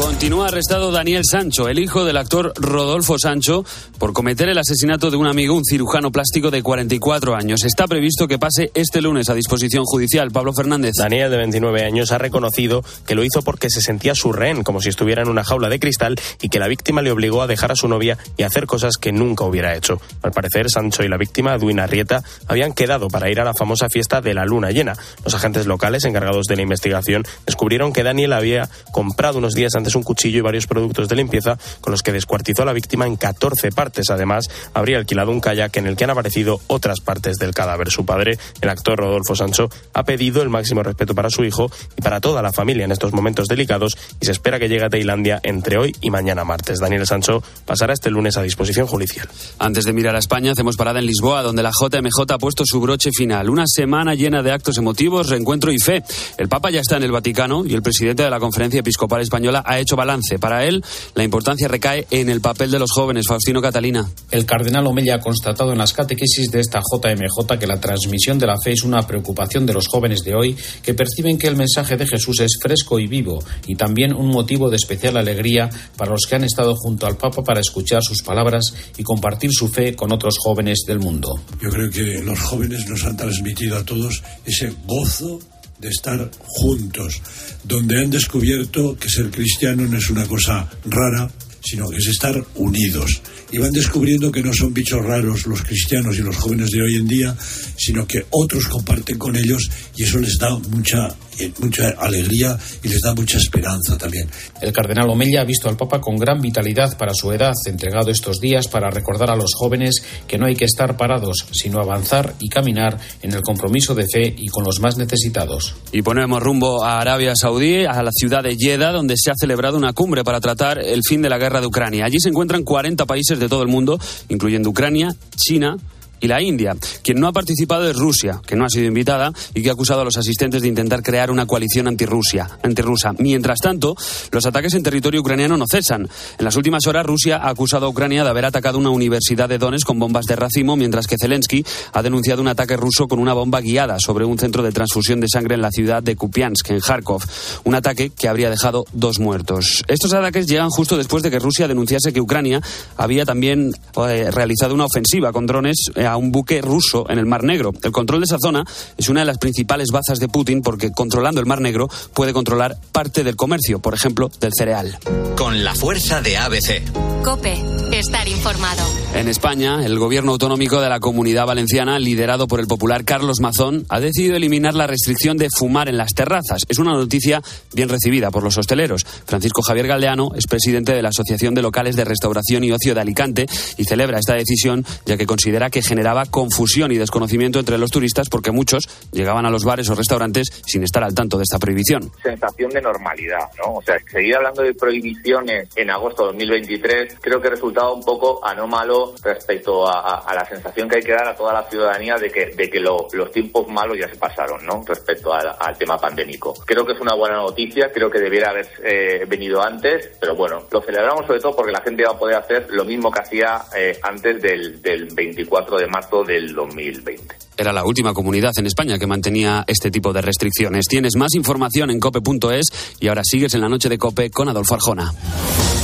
Continúa arrestado Daniel Sancho, el hijo del actor Rodolfo Sancho, por cometer el asesinato de un amigo, un cirujano plástico de 44 años. Está previsto que pase este lunes a disposición judicial. Pablo Fernández. Daniel, de 29 años, ha reconocido que lo hizo porque se sentía su rehén, como si estuviera en una jaula de cristal, y que la víctima le obligó a dejar a su novia y hacer cosas que nunca hubiera hecho. Al parecer, Sancho y la víctima, Duina Rieta, habían quedado para ir a la famosa fiesta de la luna llena. Los agentes locales encargados de la investigación descubrieron que Daniel había comprado unos días antes un cuchillo y varios productos de limpieza con los que descuartizó a la víctima en 14 partes. Además, habría alquilado un kayak en el que han aparecido otras partes del cadáver. Su padre, el actor Rodolfo Sancho, ha pedido el máximo respeto para su hijo y para toda la familia en estos momentos delicados y se espera que llegue a Tailandia entre hoy y mañana martes. Daniel Sancho pasará este lunes a disposición judicial. Antes de mirar a España, hacemos parada en Lisboa, donde la JMJ ha puesto su broche final. Una semana llena de actos emotivos, reencuentro y fe. El Papa ya está en el Vaticano y el presidente de la Conferencia Episcopal Española ha hecho balance. Para él, la importancia recae en el papel de los jóvenes. Faustino Catalina. El cardenal Omella ha constatado en las catequesis de esta JMJ que la transmisión de la fe es una preocupación de los jóvenes de hoy que perciben que el mensaje de Jesús es fresco y vivo y también un motivo de especial alegría para los que han estado junto al Papa para escuchar sus palabras y compartir su fe con otros jóvenes del mundo. Yo creo que los jóvenes nos han transmitido a todos ese gozo de estar juntos, donde han descubierto que ser cristiano no es una cosa rara, sino que es estar unidos. Y van descubriendo que no son bichos raros los cristianos y los jóvenes de hoy en día, sino que otros comparten con ellos y eso les da mucha, eh, mucha alegría y les da mucha esperanza también. El cardenal Omella ha visto al Papa con gran vitalidad para su edad, entregado estos días para recordar a los jóvenes que no hay que estar parados, sino avanzar y caminar en el compromiso de fe y con los más necesitados. Y ponemos rumbo a Arabia Saudí, a la ciudad de Jeddah, donde se ha celebrado una cumbre para tratar el fin de la guerra de Ucrania. Allí se encuentran 40 países de todo el mundo, incluyendo Ucrania, China, y la India. Quien no ha participado es Rusia, que no ha sido invitada y que ha acusado a los asistentes de intentar crear una coalición antirrusia, antirrusa. Mientras tanto, los ataques en territorio ucraniano no cesan. En las últimas horas, Rusia ha acusado a Ucrania de haber atacado una universidad de Donetsk con bombas de racimo, mientras que Zelensky ha denunciado un ataque ruso con una bomba guiada sobre un centro de transfusión de sangre en la ciudad de Kupiansk, en Kharkov. Un ataque que habría dejado dos muertos. Estos ataques llegan justo después de que Rusia denunciase que Ucrania había también eh, realizado una ofensiva con drones eh, a un buque ruso en el Mar Negro. El control de esa zona es una de las principales bazas de Putin porque controlando el Mar Negro puede controlar parte del comercio, por ejemplo, del cereal. Con la fuerza de ABC. Cope, estar informado. En España, el gobierno autonómico de la comunidad valenciana, liderado por el popular Carlos Mazón, ha decidido eliminar la restricción de fumar en las terrazas. Es una noticia bien recibida por los hosteleros. Francisco Javier Galdeano es presidente de la Asociación de Locales de Restauración y Ocio de Alicante y celebra esta decisión ya que considera que generaba confusión y desconocimiento entre los turistas porque muchos llegaban a los bares o restaurantes sin estar al tanto de esta prohibición. Sensación de normalidad, ¿no? O sea, seguir hablando de prohibiciones en agosto de 2023 creo que resultaba un poco anómalo respecto a, a, a, la sensación que hay que dar a toda la ciudadanía de que, de que lo, los tiempos malos ya se pasaron, ¿no? Respecto al, al, tema pandémico. Creo que es una buena noticia, creo que debiera haber eh, venido antes, pero bueno, lo celebramos sobre todo porque la gente va a poder hacer lo mismo que hacía eh, antes del, del 24 de marzo del 2020. Era la última comunidad en España que mantenía este tipo de restricciones. Tienes más información en cope.es y ahora sigues en la noche de Cope con Adolfo Arjona.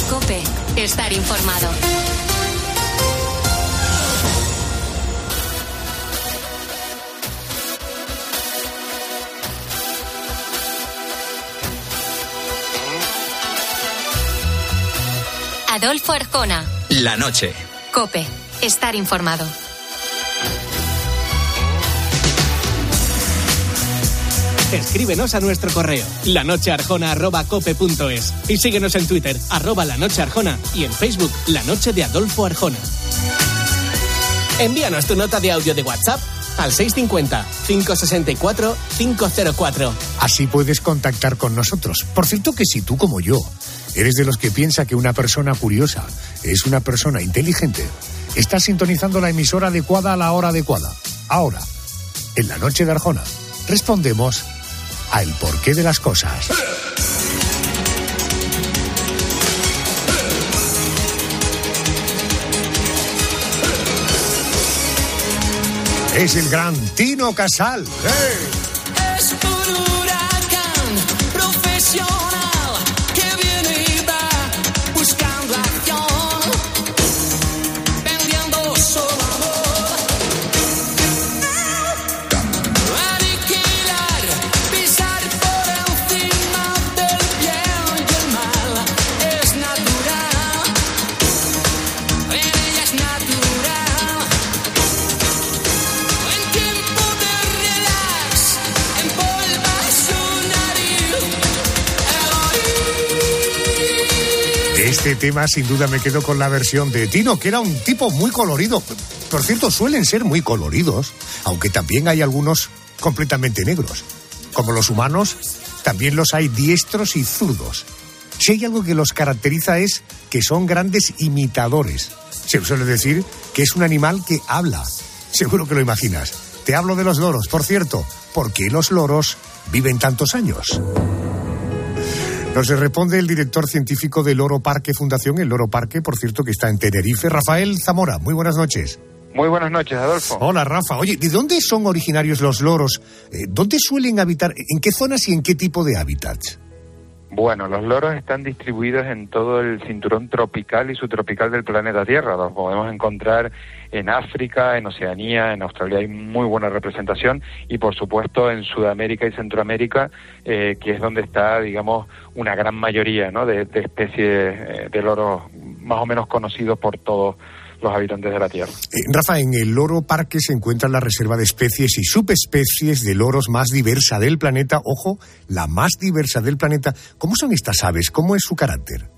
Cope, estar informado. Adolfo Arjona. La noche. Cope, estar informado. Escríbenos a nuestro correo lanochearjona.cope.es y síguenos en Twitter, arroba la noche arjona y en Facebook, La Noche de Adolfo Arjona. Envíanos tu nota de audio de WhatsApp al 650-564-504. Así puedes contactar con nosotros. Por cierto que si tú como yo eres de los que piensa que una persona curiosa es una persona inteligente, estás sintonizando la emisora adecuada a la hora adecuada. Ahora, en la noche de Arjona, respondemos a el porqué de las cosas. Es el gran Tino Casal. Es Este tema, sin duda, me quedo con la versión de Tino, que era un tipo muy colorido. Por cierto, suelen ser muy coloridos, aunque también hay algunos completamente negros. Como los humanos, también los hay diestros y zurdos. Si hay algo que los caracteriza es que son grandes imitadores. Se suele decir que es un animal que habla. Seguro que lo imaginas. Te hablo de los loros, por cierto. ¿Por qué los loros viven tantos años? Nos responde el director científico del Loro Parque Fundación, el Loro Parque, por cierto, que está en Tenerife, Rafael Zamora. Muy buenas noches. Muy buenas noches, Adolfo. Hola, Rafa. Oye, ¿de dónde son originarios los loros? Eh, ¿Dónde suelen habitar? ¿En qué zonas y en qué tipo de hábitats? Bueno, los loros están distribuidos en todo el cinturón tropical y subtropical del planeta Tierra. Los podemos encontrar en África, en Oceanía, en Australia hay muy buena representación y por supuesto en Sudamérica y Centroamérica, eh, que es donde está, digamos, una gran mayoría ¿no? de, de especies eh, de loros más o menos conocidos por todos los habitantes de la Tierra. Eh, Rafa, en el Loro Parque se encuentra la reserva de especies y subespecies de loros más diversa del planeta. Ojo, la más diversa del planeta. ¿Cómo son estas aves? ¿Cómo es su carácter?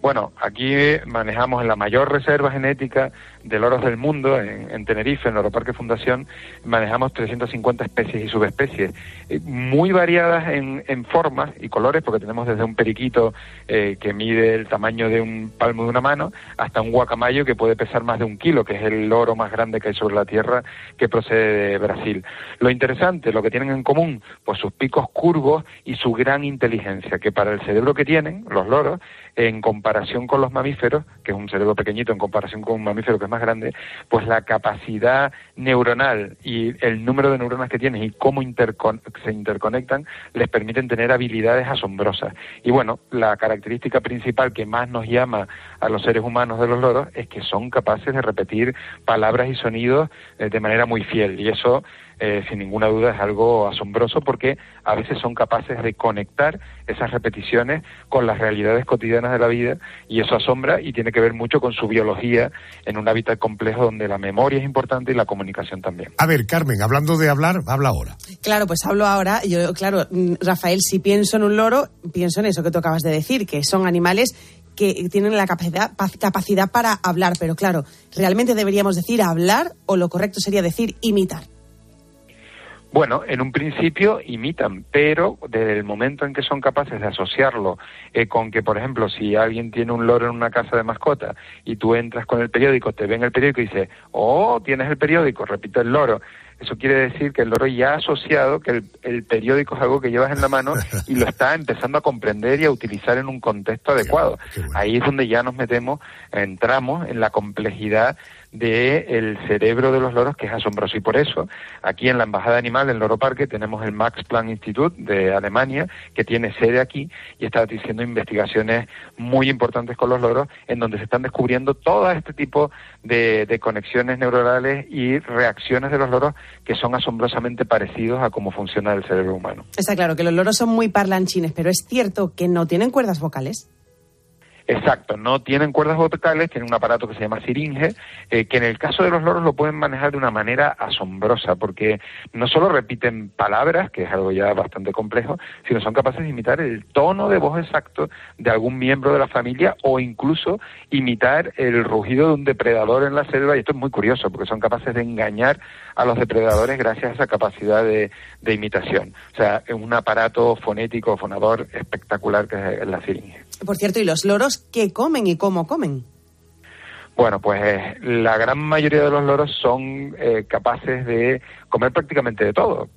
Bueno, aquí manejamos la mayor reserva genética de loros del mundo, en, en Tenerife, en Loro Parque Fundación, manejamos 350 especies y subespecies, eh, muy variadas en, en, formas y colores, porque tenemos desde un periquito eh, que mide el tamaño de un palmo de una mano, hasta un guacamayo que puede pesar más de un kilo, que es el loro más grande que hay sobre la Tierra, que procede de Brasil. Lo interesante, lo que tienen en común, pues sus picos curvos y su gran inteligencia, que para el cerebro que tienen, los loros, en comparación con los mamíferos, que es un cerebro pequeñito en comparación con un mamífero que es más grande, pues la capacidad neuronal y el número de neuronas que tienen y cómo se interconectan les permiten tener habilidades asombrosas. Y bueno, la característica principal que más nos llama a los seres humanos de los loros es que son capaces de repetir palabras y sonidos eh, de manera muy fiel. Y eso eh, sin ninguna duda es algo asombroso porque a veces son capaces de conectar esas repeticiones con las realidades cotidianas de la vida y eso asombra y tiene que ver mucho con su biología en un hábitat complejo donde la memoria es importante y la comunicación también. A ver, Carmen, hablando de hablar, habla ahora. Claro, pues hablo ahora. Yo, claro, mm, Rafael, si pienso en un loro, pienso en eso que tú acabas de decir, que son animales que tienen la capacidad, capacidad para hablar, pero claro, ¿realmente deberíamos decir hablar o lo correcto sería decir imitar? Bueno, en un principio imitan, pero desde el momento en que son capaces de asociarlo eh, con que, por ejemplo, si alguien tiene un loro en una casa de mascota y tú entras con el periódico, te ven el periódico y dices, oh, tienes el periódico, repite el loro. Eso quiere decir que el loro ya ha asociado que el, el, periódico es algo que llevas en la mano y lo está empezando a comprender y a utilizar en un contexto adecuado. Bueno, Ahí es donde ya nos metemos, entramos en la complejidad del cerebro de los loros, que es asombroso. Y por eso, aquí en la Embajada Animal del Loro Parque, tenemos el Max Planck Institute de Alemania, que tiene sede aquí y está haciendo investigaciones muy importantes con los loros, en donde se están descubriendo todo este tipo de, de conexiones neuronales y reacciones de los loros que son asombrosamente parecidos a cómo funciona el cerebro humano. Está claro que los loros son muy parlanchines, pero es cierto que no tienen cuerdas vocales. Exacto, no tienen cuerdas vocales, tienen un aparato que se llama siringe, eh, que en el caso de los loros lo pueden manejar de una manera asombrosa, porque no solo repiten palabras, que es algo ya bastante complejo, sino son capaces de imitar el tono de voz exacto de algún miembro de la familia o incluso imitar el rugido de un depredador en la selva, y esto es muy curioso, porque son capaces de engañar a los depredadores gracias a esa capacidad de, de imitación. O sea, es un aparato fonético, fonador espectacular que es la siringe. Por cierto, ¿y los loros qué comen y cómo comen? Bueno, pues eh, la gran mayoría de los loros son eh, capaces de comer prácticamente de todo,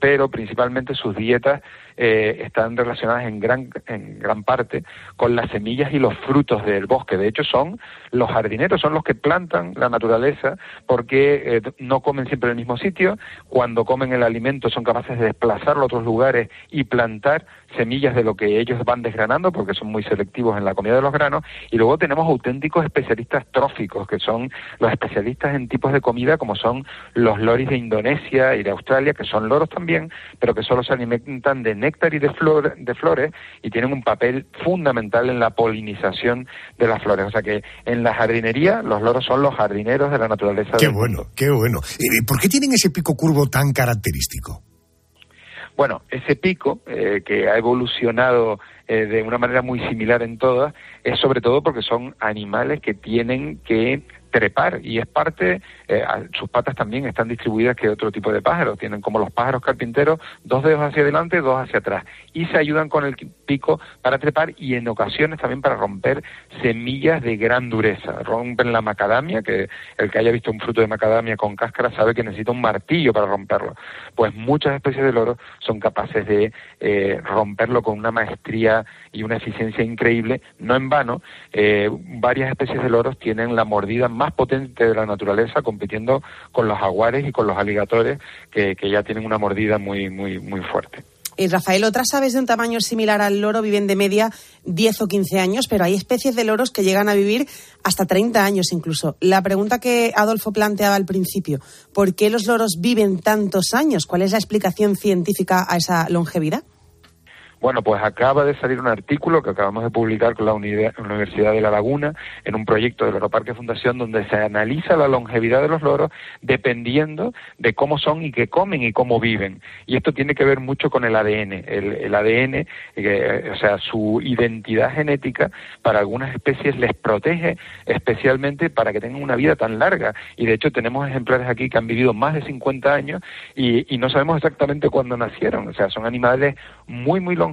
pero principalmente sus dietas eh, están relacionadas en gran, en gran parte con las semillas y los frutos del bosque. De hecho, son los jardineros, son los que plantan la naturaleza porque eh, no comen siempre en el mismo sitio. Cuando comen el alimento son capaces de desplazarlo a otros lugares y plantar semillas de lo que ellos van desgranando porque son muy selectivos en la comida de los granos. Y luego tenemos auténticos especialistas tróficos, que son los especialistas en tipos de comida como son los loris de Indonesia y de Australia, que son loros también, pero que solo se alimentan de néctar y de, flor, de flores y tienen un papel fundamental en la polinización de las flores. O sea que en la jardinería los loros son los jardineros de la naturaleza. Qué bueno, mundo. qué bueno. ¿Por qué tienen ese pico curvo tan característico? Bueno, ese pico, eh, que ha evolucionado eh, de una manera muy similar en todas, es sobre todo porque son animales que tienen que trepar y es parte, eh, sus patas también están distribuidas que otro tipo de pájaros, tienen como los pájaros carpinteros dos dedos hacia adelante, dos hacia atrás. Y se ayudan con el pico para trepar y en ocasiones también para romper semillas de gran dureza, rompen la macadamia, que el que haya visto un fruto de macadamia con cáscara sabe que necesita un martillo para romperlo, pues muchas especies de loros son capaces de eh, romperlo con una maestría y una eficiencia increíble, no en vano, eh, varias especies de loros tienen la mordida más potente de la naturaleza compitiendo con los jaguares y con los aligatores que, que ya tienen una mordida muy, muy, muy fuerte. Y Rafael, otras aves de un tamaño similar al loro viven de media 10 o 15 años, pero hay especies de loros que llegan a vivir hasta 30 años incluso. La pregunta que Adolfo planteaba al principio, ¿por qué los loros viven tantos años? ¿Cuál es la explicación científica a esa longevidad? Bueno, pues acaba de salir un artículo que acabamos de publicar con la Universidad de La Laguna en un proyecto de Loroparque Fundación donde se analiza la longevidad de los loros dependiendo de cómo son y qué comen y cómo viven. Y esto tiene que ver mucho con el ADN. El, ADN, eh, o sea, su identidad genética para algunas especies les protege especialmente para que tengan una vida tan larga. Y de hecho tenemos ejemplares aquí que han vivido más de 50 años y, y no sabemos exactamente cuándo nacieron. O sea, son animales muy, muy longevos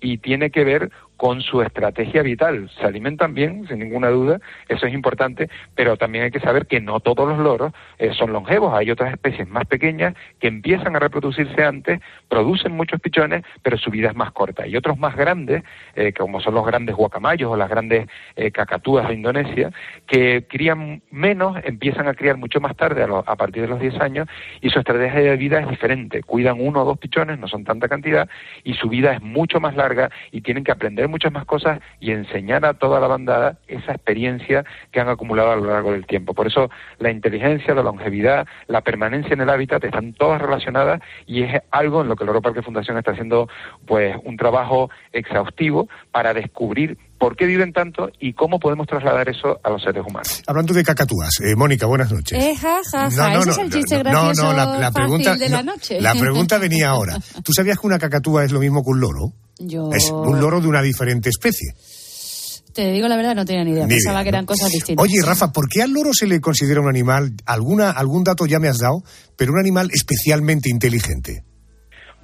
y tiene que ver con su estrategia vital. Se alimentan bien, sin ninguna duda, eso es importante, pero también hay que saber que no todos los loros eh, son longevos. Hay otras especies más pequeñas que empiezan a reproducirse antes, producen muchos pichones, pero su vida es más corta. Y otros más grandes, eh, como son los grandes guacamayos o las grandes eh, cacatúas de Indonesia, que crían menos, empiezan a criar mucho más tarde, a, lo- a partir de los 10 años, y su estrategia de vida es diferente. Cuidan uno o dos pichones, no son tanta cantidad, y su vida es mucho más larga y tienen que aprender muchas más cosas y enseñar a toda la bandada esa experiencia que han acumulado a lo largo del tiempo. Por eso la inteligencia, la longevidad, la permanencia en el hábitat están todas relacionadas y es algo en lo que el Parque Fundación está haciendo pues un trabajo exhaustivo para descubrir por qué viven tanto y cómo podemos trasladar eso a los seres humanos. Hablando de cacatúas, eh, Mónica, buenas noches. Eh, ja, ja, ja. Ese es el chiste no, no, gracioso la, la fácil pregunta, de la no, noche. la pregunta venía ahora. ¿Tú sabías que una cacatúa es lo mismo que un loro? Yo Es un loro de una diferente especie. te digo la verdad, no tenía ni idea. Ni Pensaba idea, que eran ¿no? cosas distintas. Oye, Rafa, ¿por qué al loro se le considera un animal? Alguna, algún dato ya me has dado, pero un animal especialmente inteligente.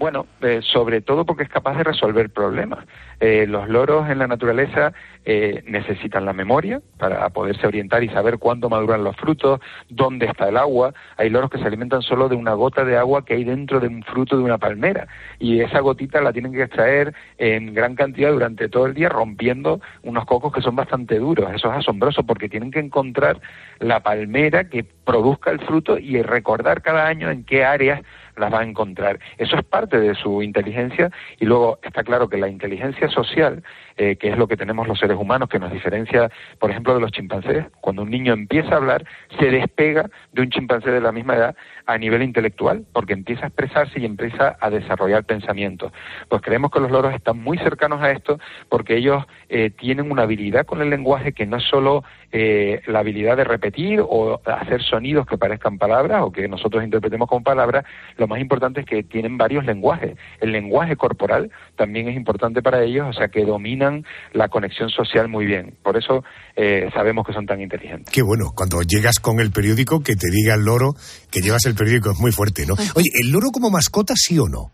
Bueno, eh, sobre todo porque es capaz de resolver problemas. Eh, los loros en la naturaleza eh, necesitan la memoria para poderse orientar y saber cuándo maduran los frutos, dónde está el agua. Hay loros que se alimentan solo de una gota de agua que hay dentro de un fruto de una palmera y esa gotita la tienen que extraer en gran cantidad durante todo el día rompiendo unos cocos que son bastante duros. Eso es asombroso porque tienen que encontrar la palmera que produzca el fruto y recordar cada año en qué áreas las va a encontrar. Eso es parte de su inteligencia y luego está claro que la inteligencia social, eh, que es lo que tenemos los seres humanos, que nos diferencia, por ejemplo, de los chimpancés, cuando un niño empieza a hablar, se despega de un chimpancé de la misma edad a nivel intelectual, porque empieza a expresarse y empieza a desarrollar pensamientos. Pues creemos que los loros están muy cercanos a esto porque ellos eh, tienen una habilidad con el lenguaje que no es solo eh, la habilidad de repetir o hacer sonidos que parezcan palabras o que nosotros interpretemos como palabras, lo más importante es que tienen varios lenguajes. El lenguaje corporal también es importante para ellos, o sea que dominan la conexión social muy bien. Por eso eh, sabemos que son tan inteligentes. Qué bueno, cuando llegas con el periódico, que te diga el loro que llevas el periódico es muy fuerte, ¿no? Oye, ¿el loro como mascota sí o no?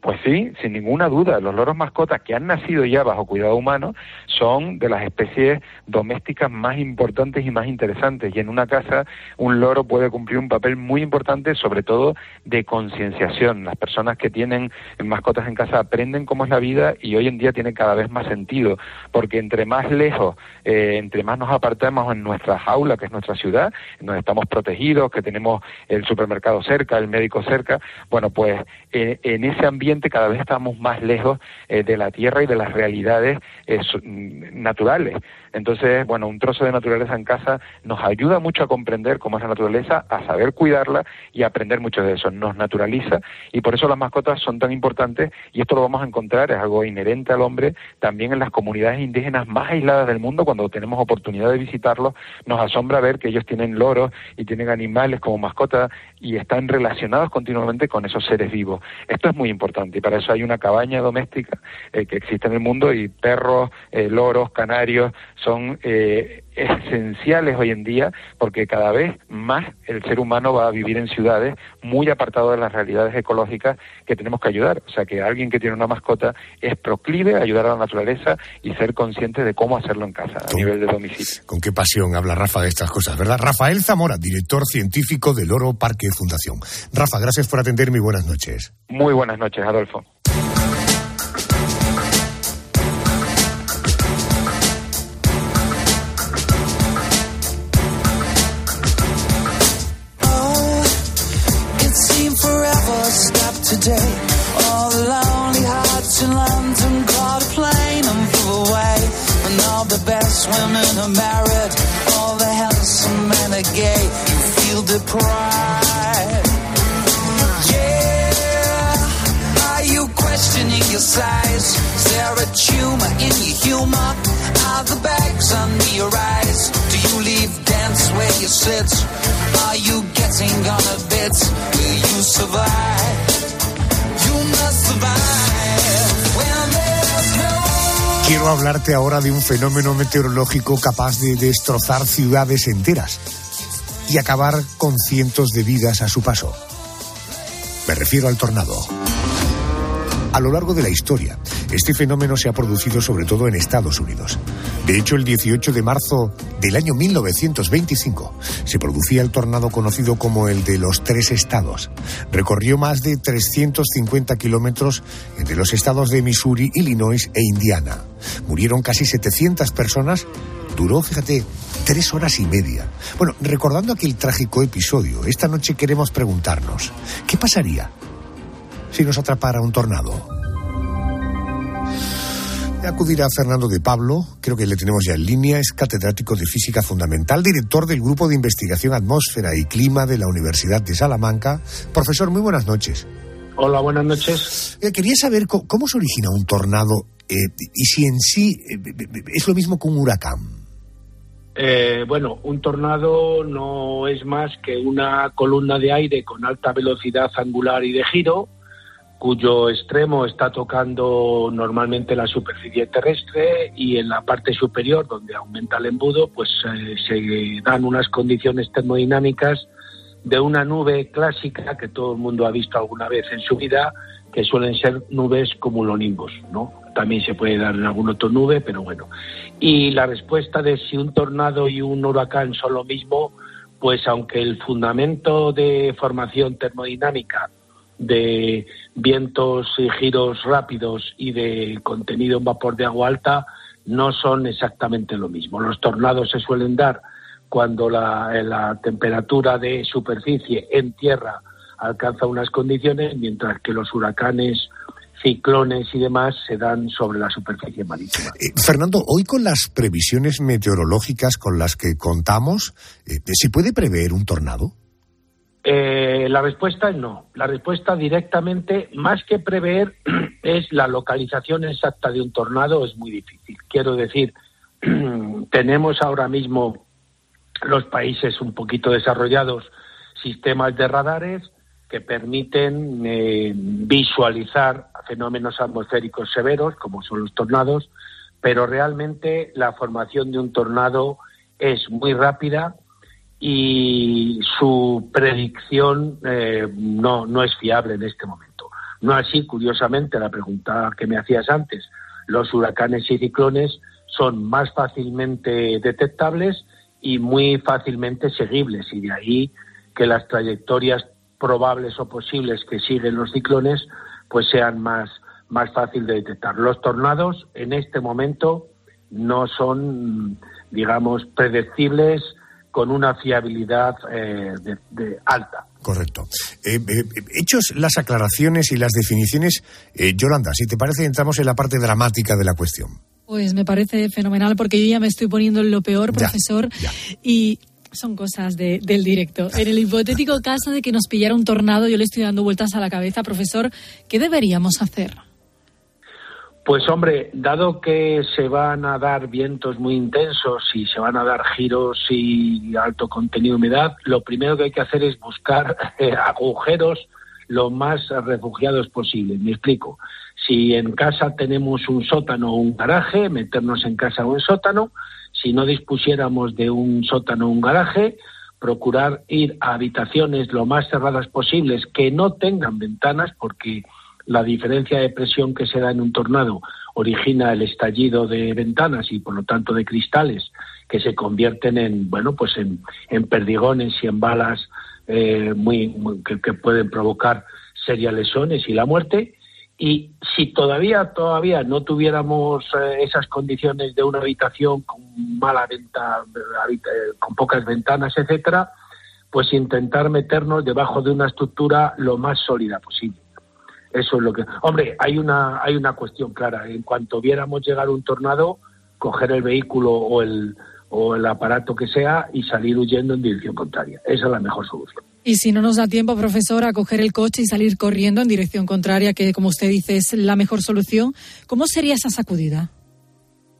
Pues sí, sin ninguna duda, los loros mascotas que han nacido ya bajo cuidado humano son de las especies domésticas más importantes y más interesantes. Y en una casa un loro puede cumplir un papel muy importante, sobre todo de concienciación. Las personas que tienen mascotas en casa aprenden cómo es la vida y hoy en día tiene cada vez más sentido, porque entre más lejos, eh, entre más nos apartamos en nuestra jaula, que es nuestra ciudad, donde estamos protegidos, que tenemos el supermercado cerca, el médico cerca, bueno, pues eh, en ese ambiente cada vez estamos más lejos eh, de la tierra y de las realidades eh, mm, naturales. Entonces, bueno, un trozo de naturaleza en casa nos ayuda mucho a comprender cómo es la naturaleza, a saber cuidarla y a aprender mucho de eso. Nos naturaliza y por eso las mascotas son tan importantes y esto lo vamos a encontrar, es algo inherente al hombre, también en las comunidades indígenas más aisladas del mundo, cuando tenemos oportunidad de visitarlos, nos asombra ver que ellos tienen loros y tienen animales como mascotas y están relacionados continuamente con esos seres vivos. Esto es muy importante y para eso hay una cabaña doméstica eh, que existe en el mundo y perros, eh, loros, canarios son eh, esenciales hoy en día porque cada vez más el ser humano va a vivir en ciudades muy apartado de las realidades ecológicas que tenemos que ayudar. O sea que alguien que tiene una mascota es proclive a ayudar a la naturaleza y ser consciente de cómo hacerlo en casa a nivel de domicilio. Con qué pasión habla Rafa de estas cosas, ¿verdad? Rafael Zamora, director científico del Oro Parque Fundación. Rafa, gracias por atenderme y buenas noches. Muy buenas noches, Adolfo. Deprived. Yeah. Are you questioning your size? Is there a tumor in your humor? Are the bags under your eyes? Do you leave dance where you sit? Are you getting on a bit? Will you survive? You must survive Quiero hablarte ahora de un fenómeno meteorológico capaz de destrozar ciudades enteras y acabar con cientos de vidas a su paso. Me refiero al tornado. A lo largo de la historia, este fenómeno se ha producido sobre todo en Estados Unidos. De hecho, el 18 de marzo del año 1925 se producía el tornado conocido como el de los tres estados. Recorrió más de 350 kilómetros entre los estados de Missouri, Illinois e Indiana. Murieron casi 700 personas. Duró, fíjate, tres horas y media. Bueno, recordando aquel trágico episodio, esta noche queremos preguntarnos, ¿qué pasaría si nos atrapara un tornado? Acudirá Fernando de Pablo, creo que le tenemos ya en línea, es catedrático de Física Fundamental, director del Grupo de Investigación Atmósfera y Clima de la Universidad de Salamanca. Profesor, muy buenas noches. Hola, buenas noches. Eh, quería saber co- cómo, se origina un tornado eh, y si en sí eh, es lo mismo que un huracán. Eh, bueno, un tornado no es más que una columna de aire con alta velocidad angular y de giro, cuyo extremo está tocando normalmente la superficie terrestre y en la parte superior, donde aumenta el embudo, pues eh, se dan unas condiciones termodinámicas de una nube clásica que todo el mundo ha visto alguna vez en su vida, que suelen ser nubes cumulonimbus, ¿no? También se puede dar en algún otro nube, pero bueno. Y la respuesta de si un tornado y un huracán son lo mismo, pues aunque el fundamento de formación termodinámica de vientos y giros rápidos y de contenido en vapor de agua alta no son exactamente lo mismo. Los tornados se suelen dar cuando la, la temperatura de superficie en tierra alcanza unas condiciones, mientras que los huracanes, ciclones y demás se dan sobre la superficie marítima. Eh, Fernando, hoy con las previsiones meteorológicas con las que contamos, eh, ¿se puede prever un tornado? Eh, la respuesta es no. La respuesta directamente, más que prever, es la localización exacta de un tornado, es muy difícil. Quiero decir, tenemos ahora mismo los países un poquito desarrollados sistemas de radares que permiten eh, visualizar fenómenos atmosféricos severos, como son los tornados, pero realmente la formación de un tornado es muy rápida y su predicción eh, no, no es fiable en este momento. No así, curiosamente, la pregunta que me hacías antes, los huracanes y ciclones son más fácilmente detectables y muy fácilmente seguibles y de ahí que las trayectorias probables o posibles que siguen los ciclones pues sean más más fácil de detectar. Los tornados en este momento no son digamos predecibles con una fiabilidad eh, de, alta. Correcto. Eh, eh, hechos las aclaraciones y las definiciones, Yolanda, si te parece, entramos en la parte dramática de la cuestión. Pues me parece fenomenal porque yo ya me estoy poniendo en lo peor, profesor, y son cosas del directo. En el hipotético caso de que nos pillara un tornado, yo le estoy dando vueltas a la cabeza, profesor, ¿qué deberíamos hacer? Pues hombre, dado que se van a dar vientos muy intensos y se van a dar giros y alto contenido de humedad, lo primero que hay que hacer es buscar eh, agujeros lo más refugiados posible. Me explico. Si en casa tenemos un sótano o un garaje, meternos en casa o en sótano. Si no dispusiéramos de un sótano o un garaje, procurar ir a habitaciones lo más cerradas posibles que no tengan ventanas, porque la diferencia de presión que se da en un tornado origina el estallido de ventanas y por lo tanto de cristales que se convierten en bueno pues en, perdigones y en balas eh, muy, que, que, pueden provocar serias lesiones y la muerte y si todavía todavía no tuviéramos eh, esas condiciones de una habitación con mala venta, eh, con pocas ventanas, etcétera, pues intentar meternos debajo de una estructura lo más sólida posible. Eso es lo que. Hombre, hay una hay una cuestión clara. En cuanto viéramos llegar un tornado, coger el vehículo o el o el aparato que sea y salir huyendo en dirección contraria. Esa es la mejor solución. Y si no nos da tiempo, profesor, a coger el coche y salir corriendo en dirección contraria, que como usted dice es la mejor solución, ¿cómo sería esa sacudida?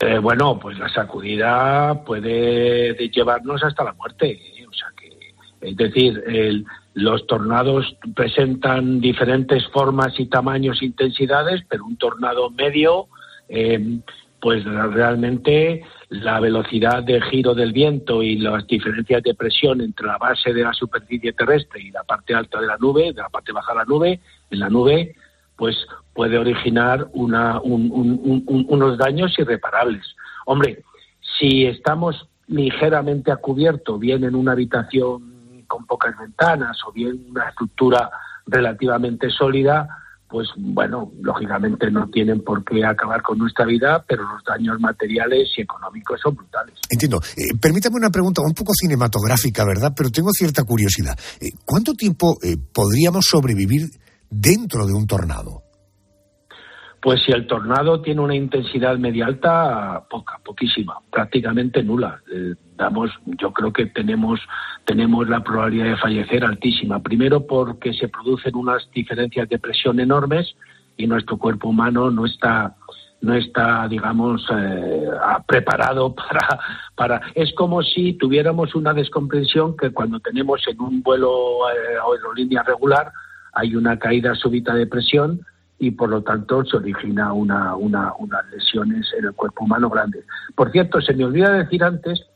Eh, bueno, pues la sacudida puede llevarnos hasta la muerte. ¿eh? O sea que, es decir, los tornados presentan diferentes formas y tamaños e intensidades, pero un tornado medio, eh, pues realmente la velocidad de giro del viento y las diferencias de presión entre la base de la superficie terrestre y la parte alta de la nube, de la parte baja de la nube, en la nube, pues puede originar una, unos daños irreparables. Hombre, si estamos ligeramente a cubierto, bien en una habitación con pocas ventanas o bien una estructura relativamente sólida, pues bueno, lógicamente no tienen por qué acabar con nuestra vida, pero los daños materiales y económicos son brutales. Entiendo. Eh, permítame una pregunta un poco cinematográfica, ¿verdad? Pero tengo cierta curiosidad. Eh, ¿Cuánto tiempo eh, podríamos sobrevivir dentro de un tornado? Pues si el tornado tiene una intensidad media alta, poca, poquísima, prácticamente nula. Eh, damos, yo creo que tenemos, tenemos la probabilidad de fallecer altísima. Primero porque se producen unas diferencias de presión enormes y nuestro cuerpo humano no está no está, digamos, eh, preparado para, para... Es como si tuviéramos una descomprensión que cuando tenemos en un vuelo eh, aerolínea regular hay una caída súbita de presión y por lo tanto se origina una, una, unas lesiones en el cuerpo humano grandes. Por cierto, se me olvida decir antes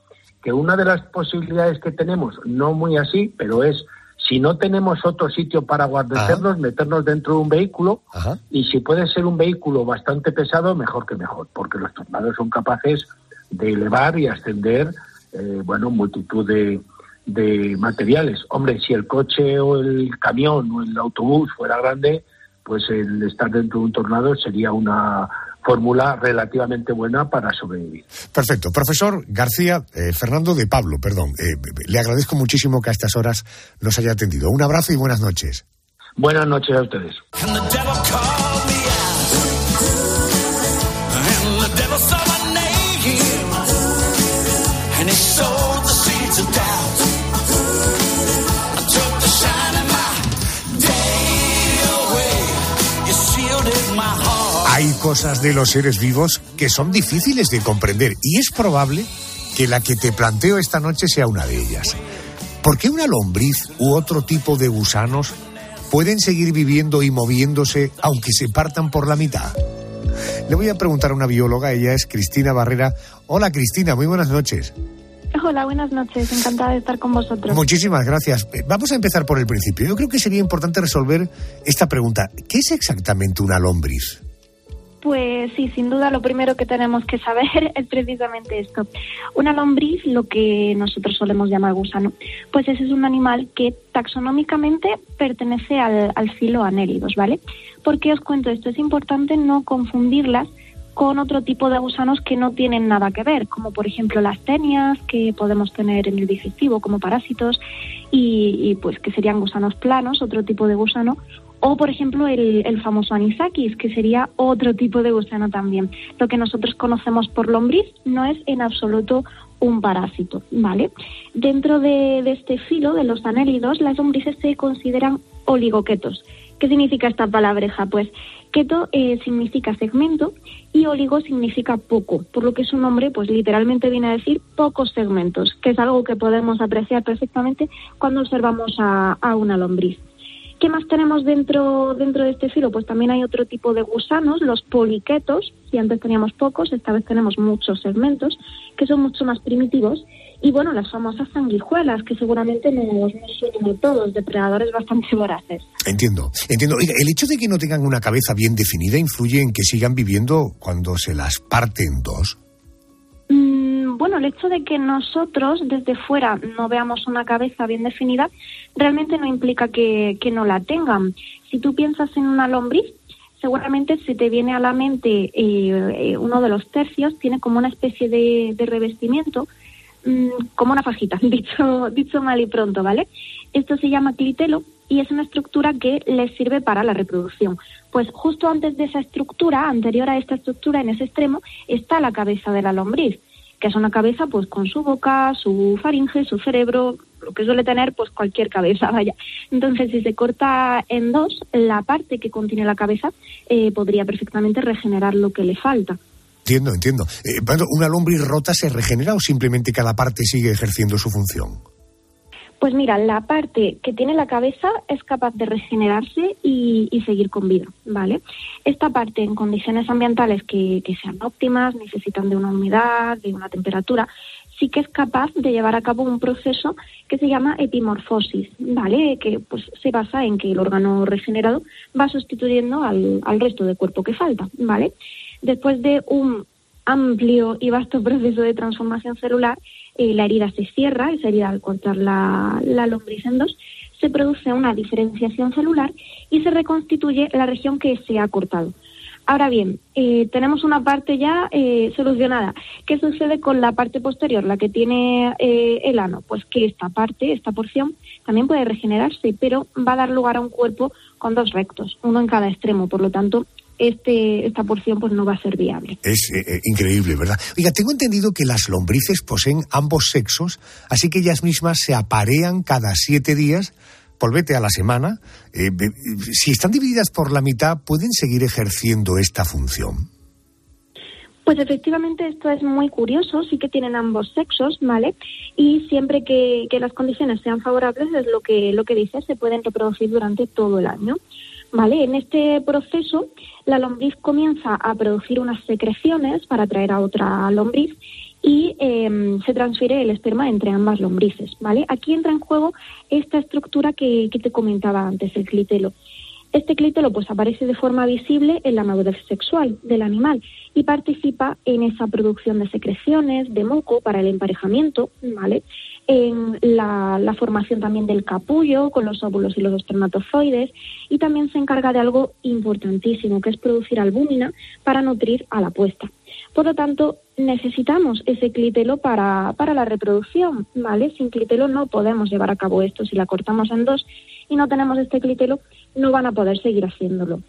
que una de las posibilidades que tenemos, no muy así, pero es si no tenemos otro sitio para guardecernos, meternos dentro de un vehículo y si puede ser un vehículo bastante pesado, mejor que mejor, porque los tornados son capaces de elevar y ascender, eh, bueno, multitud de, de materiales. Hombre, si el coche o el camión o el autobús fuera grande, pues el estar dentro de un tornado sería una fórmula relativamente buena para sobrevivir. Perfecto. Profesor García, eh, Fernando de Pablo, perdón, eh, le agradezco muchísimo que a estas horas nos haya atendido. Un abrazo y buenas noches. Buenas noches a ustedes. Hay cosas de los seres vivos que son difíciles de comprender y es probable que la que te planteo esta noche sea una de ellas. ¿Por qué una lombriz u otro tipo de gusanos pueden seguir viviendo y moviéndose aunque se partan por la mitad? Le voy a preguntar a una bióloga, ella es Cristina Barrera. Hola Cristina, muy buenas noches. Hola, buenas noches. Encantada de estar con vosotros. Muchísimas gracias. Eh, Vamos a empezar por el principio. Yo creo que sería importante resolver esta pregunta. ¿Qué es exactamente una lombriz? Pues sí, sin duda lo primero que tenemos que saber es precisamente esto. Una lombriz, lo que nosotros solemos llamar gusano, pues ese es un animal que taxonómicamente pertenece al, filo anélidos, ¿vale? ¿Por qué os cuento esto? Es importante no confundirlas con otro tipo de gusanos que no tienen nada que ver, como por ejemplo las tenias que podemos tener en el digestivo como parásitos y, y, pues que serían gusanos planos, otro tipo de gusano, o por ejemplo el, famoso anisakis, que sería otro tipo de gusano también. Lo que nosotros conocemos por lombriz no es en absoluto un parásito, ¿vale? Dentro de, de este filo de los anélidos, las lombrices se consideran oligoquetos. ¿Qué significa esta palabreja? Pues keto eh, significa segmento y oligo significa poco, por lo que su nombre pues literalmente viene a decir pocos segmentos, que es algo que podemos apreciar perfectamente cuando observamos a, a una lombriz. ¿Qué más tenemos dentro, dentro de este filo? Pues también hay otro tipo de gusanos, los poliquetos. Si antes teníamos pocos, esta vez tenemos muchos segmentos, que son mucho más primitivos. Y bueno, las famosas sanguijuelas, que seguramente nos, suenan a todos, depredadores bastante voraces. Entiendo, entiendo. Oiga, el hecho de que no tengan una cabeza bien definida influye en que sigan viviendo cuando se las parte en dos. Bueno, el hecho de que nosotros desde fuera no veamos una cabeza bien definida realmente no implica que, que no la tengan. Si tú piensas en una lombriz, seguramente se te viene a la mente eh, eh, uno de los tercios, tiene como una especie de, de revestimiento, mm, como una fajita, dicho, dicho mal y pronto, ¿vale? Esto se llama clitelo y es una estructura que les sirve para la reproducción. Pues justo antes de esa estructura, anterior a esta estructura, en ese extremo, está la cabeza de la lombriz, que es una cabeza pues con su boca, su faringe, su cerebro, lo que suele tener pues cualquier cabeza, vaya. Entonces, si se corta en dos, la parte que contiene la cabeza eh, podría perfectamente regenerar lo que le falta. Entiendo, entiendo. Eh, ¿Una lombriz rota se regenera o simplemente cada parte sigue ejerciendo su función? Pues mira, la parte que tiene la cabeza es capaz de regenerarse y, seguir con vida, ¿vale? Esta parte en condiciones ambientales que, que sean óptimas, necesitan de una humedad, de una temperatura, sí que es capaz de llevar a cabo un proceso que se llama epimorfosis, ¿vale? Que pues se basa en que el órgano regenerado va sustituyendo al, al resto del cuerpo que falta, ¿vale? Después de un amplio y vasto proceso de transformación celular, eh, la herida se cierra, esa herida al cortar la, la lombriz en dos, se produce una diferenciación celular y se reconstituye la región que se ha cortado. Ahora bien, eh, tenemos una parte ya eh, solucionada. ¿Qué sucede con la parte posterior, la que tiene eh, el ano? Pues que esta parte, esta porción, también puede regenerarse, pero va a dar lugar a un cuerpo con dos rectos, uno en cada extremo. Por lo tanto, este, esta porción pues no va a ser viable. Es eh, eh, increíble, ¿verdad? Oiga, tengo entendido que las lombrices poseen ambos sexos, así que ellas mismas se aparean cada siete días, polvete a la semana. Eh, si están divididas por la mitad, ¿pueden seguir ejerciendo esta función? Pues efectivamente esto es muy curioso, sí que tienen ambos sexos, ¿vale? Y siempre que, que las condiciones sean favorables, es lo que, lo que dice, se pueden reproducir durante todo el año. ¿Vale? En este proceso, la lombriz comienza a producir unas secreciones para atraer a otra lombriz y eh, se transfiere el esperma entre ambas lombrices, ¿vale? Aquí entra en juego esta estructura que, que te comentaba antes, el clitelo. Este clítelo pues aparece de forma visible en la madurez sexual del animal y participa en esa producción de secreciones, de moco para el emparejamiento, ¿vale? En la, formación también del capullo con los óvulos y los espermatozoides y también se encarga de algo importantísimo que es producir albúmina para nutrir a la puesta. Por lo tanto, necesitamos ese clítelo para, para la reproducción, ¿vale? Sin clítelo no podemos llevar a cabo esto. Si la cortamos en dos y no tenemos este clítelo, no van a poder seguir haciéndolo.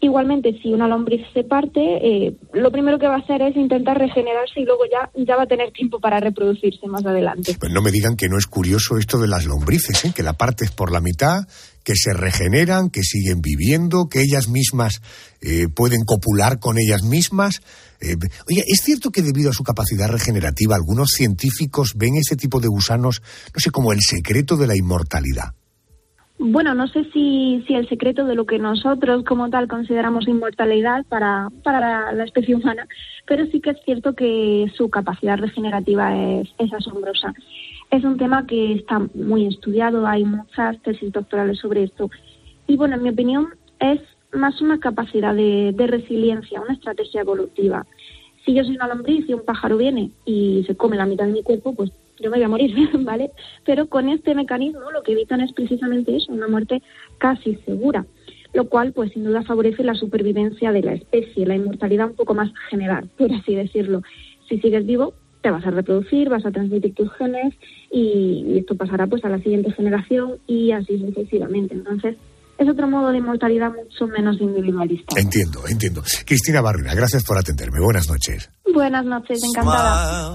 Igualmente, si una lombriz se parte, eh, lo primero que va a hacer es intentar regenerarse y luego ya, ya va a tener tiempo para reproducirse más adelante. Pues no me digan que no es curioso esto de las lombrices, ¿eh? que la partes por la mitad, que se regeneran, que siguen viviendo, que ellas mismas eh, pueden copular con ellas mismas. Eh, oye, ¿es cierto que debido a su capacidad regenerativa algunos científicos ven ese tipo de gusanos, no sé, como el secreto de la inmortalidad? Bueno, no sé si, si el secreto de lo que nosotros como tal consideramos inmortalidad para, para la, especie humana, pero sí que es cierto que su capacidad regenerativa es, es asombrosa. Es un tema que está muy estudiado, hay muchas tesis doctorales sobre esto. Y bueno, en mi opinión, es más una capacidad de, de resiliencia, una estrategia evolutiva. Si yo soy una lombriz y un pájaro viene y se come la mitad de mi cuerpo, pues yo me voy a morir, ¿vale? Pero con este mecanismo lo que evitan es precisamente eso, una muerte casi segura, lo cual pues sin duda favorece la supervivencia de la especie, la inmortalidad un poco más general, por así decirlo. Si sigues vivo, te vas a reproducir, vas a transmitir tus genes y, y esto pasará pues a la siguiente generación y así sucesivamente. Entonces, es otro modo de inmortalidad mucho menos individualista. Entiendo, entiendo. Cristina Barrera, gracias por atenderme. Buenas noches. Buenas noches, encantada.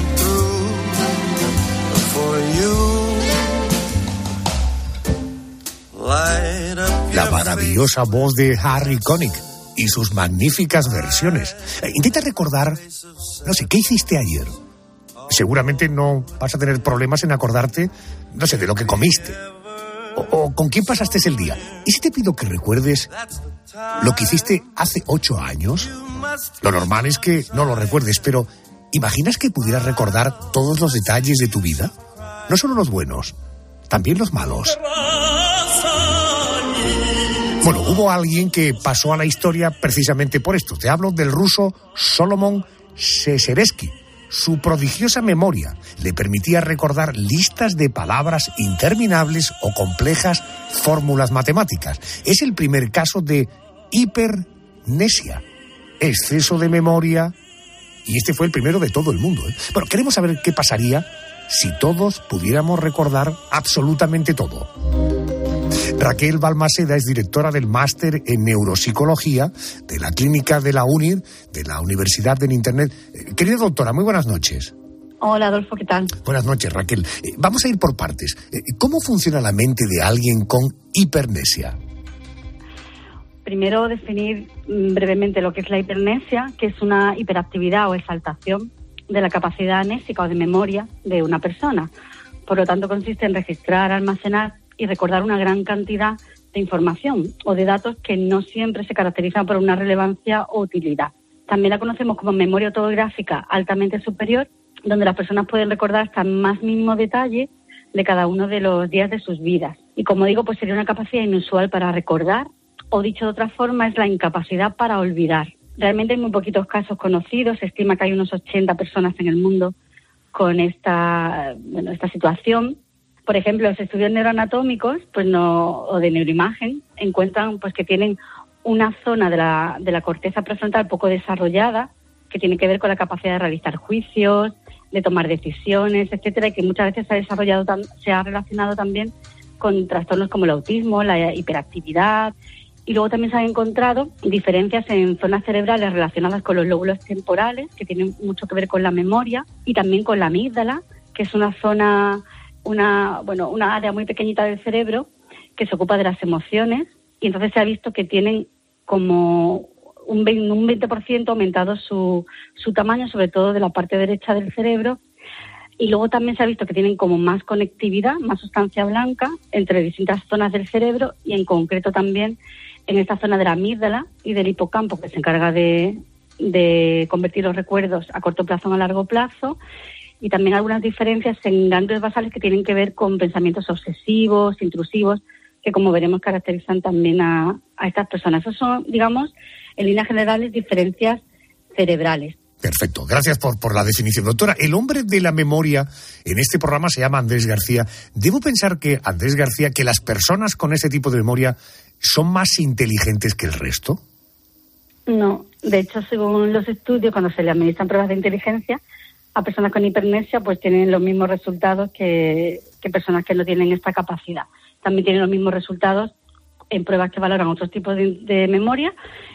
La maravillosa voz de Harry Connick y sus magníficas versiones. Eh, intenta recordar, no sé, ¿qué hiciste ayer? Seguramente no vas a tener problemas en acordarte, no sé, de lo que comiste. O, o con quién pasaste el día. ¿Y si te pido que recuerdes lo que hiciste hace ocho años? Lo normal es que no lo recuerdes, pero ¿imaginas que pudieras recordar todos los detalles de tu vida? No solo los buenos, también los malos. Bueno, hubo alguien que pasó a la historia precisamente por esto. Te hablo del ruso Solomon Seseresky. Su prodigiosa memoria le permitía recordar listas de palabras interminables o complejas fórmulas matemáticas. Es el primer caso de hipernesia, exceso de memoria, y este fue el primero de todo el mundo. ¿eh? Bueno, queremos saber qué pasaría si todos pudiéramos recordar absolutamente todo. Raquel Balmaceda es directora del máster en neuropsicología de la clínica de la UNIR, de la Universidad del Internet. Eh, querida doctora, muy buenas noches. Hola Adolfo, ¿qué tal? Buenas noches, Raquel. Eh, vamos a ir por partes. Eh, ¿Cómo funciona la mente de alguien con hipernesia? Primero definir mm, brevemente lo que es la hipernesia, que es una hiperactividad o exaltación de la capacidad anésica o de memoria de una persona. Por lo tanto, consiste en registrar, almacenar y recordar una gran cantidad de información o de datos que no siempre se caracterizan por una relevancia o utilidad. También la conocemos como memoria autográfica altamente superior, donde las personas pueden recordar hasta más mínimo detalle de cada uno de los días de sus vidas. Y como digo, pues sería una capacidad inusual para recordar, o dicho de otra forma, es la incapacidad para olvidar. Realmente hay muy poquitos casos conocidos, se estima que hay unos 80 personas en el mundo con esta, bueno, esta situación. Por ejemplo, los estudios neuroanatómicos pues no, o de neuroimagen encuentran pues que tienen una zona de la, de la corteza prefrontal poco desarrollada que tiene que ver con la capacidad de realizar juicios, de tomar decisiones, etcétera, y que muchas veces se ha desarrollado, se ha relacionado también con trastornos como el autismo, la hiperactividad, y luego también se han encontrado diferencias en zonas cerebrales relacionadas con los lóbulos temporales, que tienen mucho que ver con la memoria, y también con la amígdala, que es una zona, una, bueno, una área muy pequeñita del cerebro que se ocupa de las emociones, y entonces se ha visto que tienen como un 20%, un 20 aumentado su, su tamaño, sobre todo de la parte derecha del cerebro, y luego también se ha visto que tienen como más conectividad, más sustancia blanca entre distintas zonas del cerebro y en concreto también en esta zona de la amígdala y del hipocampo que se encarga de, de convertir los recuerdos a corto plazo o a largo plazo y también algunas diferencias en ganglios basales que tienen que ver con pensamientos obsesivos, intrusivos, que como veremos caracterizan también a, a estas personas. Esas son, digamos, en líneas generales, diferencias cerebrales. Perfecto, gracias por, por la definición. Doctora, el hombre de la memoria en este programa se llama Andrés García. ¿Debo pensar que, Andrés García, que las personas con ese tipo de memoria son más inteligentes que el resto? No, de hecho, según los estudios, cuando se le administran pruebas de inteligencia, a personas con hipernesia pues tienen los mismos resultados que, que personas que no tienen esta capacidad. También tienen los mismos resultados en pruebas que valoran otros tipos de, de memoria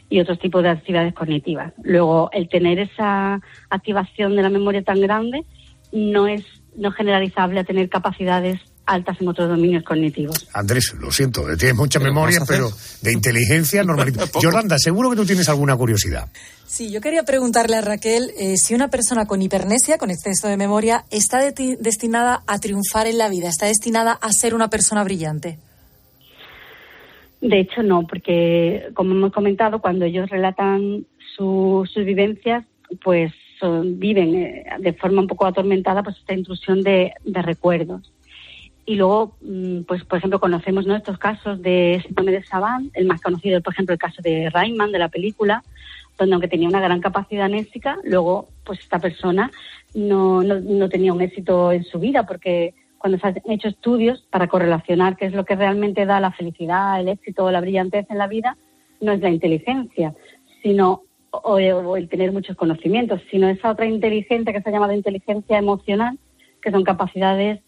y otros tipos de actividades cognitivas. Luego, el tener esa activación de la memoria tan grande no es no generalizable a tener capacidades altas en otros dominios cognitivos. Andrés, lo siento, tienes mucha memoria, pero de inteligencia normalita. Yolanda, seguro que tú tienes alguna curiosidad. Sí, yo quería preguntarle a Raquel eh, si una persona con hipernesia, con exceso de memoria, está de- destinada a triunfar en la vida, está destinada a ser una persona brillante. De hecho, no, porque como hemos comentado, cuando ellos relatan su- sus vivencias, pues son- viven eh, de forma un poco atormentada pues esta intrusión de, de recuerdos. Y luego, mm, pues por ejemplo, conocemos ¿no? estos casos de síndrome de Savant, el más conocido, por ejemplo, el caso de Rayman de la película, donde aunque tenía una gran capacidad anésica, luego pues esta persona no, no, no tenía un éxito en su vida, porque cuando se han hecho estudios para correlacionar qué es lo que realmente da la felicidad, el éxito o la brillantez en la vida, no es la inteligencia, sino o, el tener muchos conocimientos, sino esa otra inteligencia que se ha llamado inteligencia emocional, que son capacidades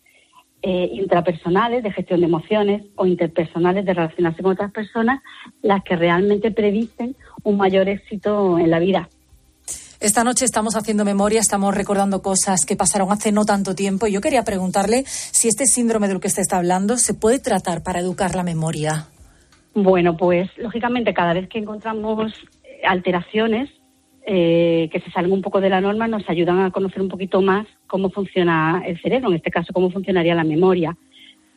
eh, intrapersonales de gestión de emociones o interpersonales de relacionarse con otras personas, las que realmente predicen un mayor éxito en la vida. Esta noche estamos haciendo memoria, estamos recordando cosas que pasaron hace no tanto tiempo y yo quería preguntarle si este síndrome del que usted está hablando se puede tratar para educar la memoria. Bueno, pues lógicamente cada vez que encontramos alteraciones eh, que se salen un poco de la norma nos ayudan a conocer un poquito más cómo funciona el cerebro, en este caso cómo funcionaría la memoria.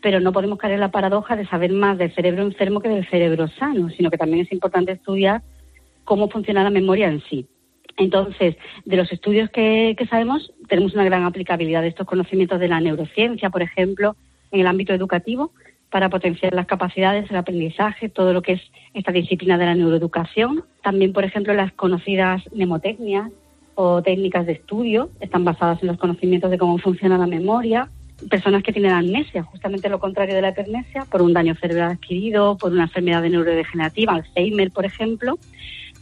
Pero no podemos caer en la paradoja de saber más del cerebro enfermo que del cerebro sano, sino que también es importante estudiar cómo funciona la memoria en sí. Entonces, de los estudios que, que sabemos, tenemos una gran aplicabilidad de estos conocimientos de la neurociencia, por ejemplo, en el ámbito educativo, para potenciar las capacidades, el aprendizaje, todo lo que es esta disciplina de la neuroeducación. También, por ejemplo, las conocidas mnemotecnias o técnicas de estudio están basadas en los conocimientos de cómo funciona la memoria. Personas que tienen amnesia, justamente lo contrario de la hipernesia, por un daño cerebral adquirido, por una enfermedad de neurodegenerativa, Alzheimer, por ejemplo.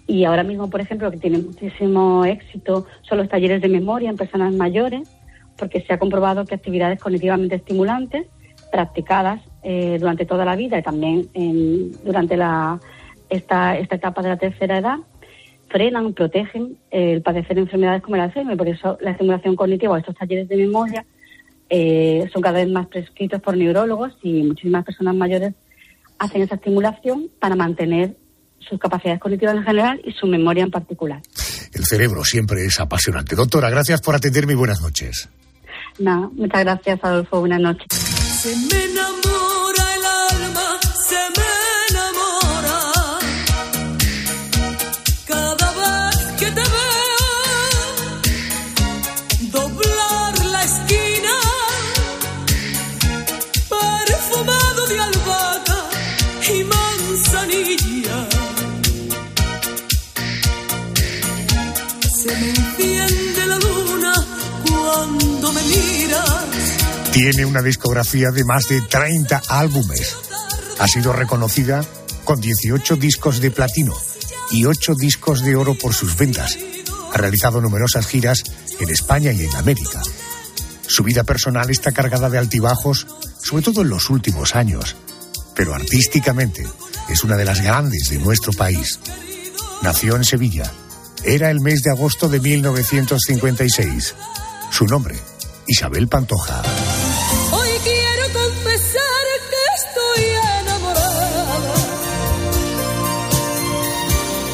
Y ahora mismo, por ejemplo, que tiene muchísimo éxito son los talleres de memoria en personas mayores, porque se ha comprobado que actividades cognitivamente estimulantes, practicadas eh, durante toda la vida y también en- durante la, esta, esta etapa de la tercera edad, frenan, protegen eh, el padecer enfermedades como el Alzheimer. Por eso la estimulación cognitiva o estos talleres de memoria eh, son cada vez más prescritos por neurólogos y muchísimas personas mayores hacen esa estimulación para mantener sus capacidades cognitivas en general y su memoria en particular. El cerebro siempre es apasionante. Doctora, gracias por atenderme y buenas noches. Nada, muchas gracias, Adolfo. Buenas noches. Se me enciende la luna cuando me miras. Tiene una discografía de más de 30 álbumes. Ha sido reconocida con 18 discos de platino y 8 discos de oro por sus ventas. Ha realizado numerosas giras en España y en América. Su vida personal está cargada de altibajos, sobre todo en los últimos años, pero artísticamente es una de las grandes de nuestro país. Nació en Sevilla. Era el mes de agosto de 1956. Su nombre, Isabel Pantoja. Hoy quiero confesar que estoy enamorada.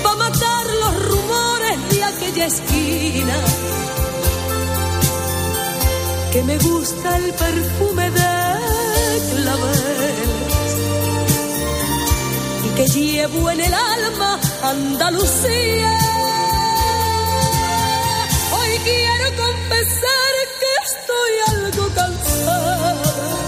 Pa' matar los rumores de aquella esquina. Que me gusta el perfume de claveles. Y que llevo en el alma Andalucía. Quiero confesar que estoy algo cansada.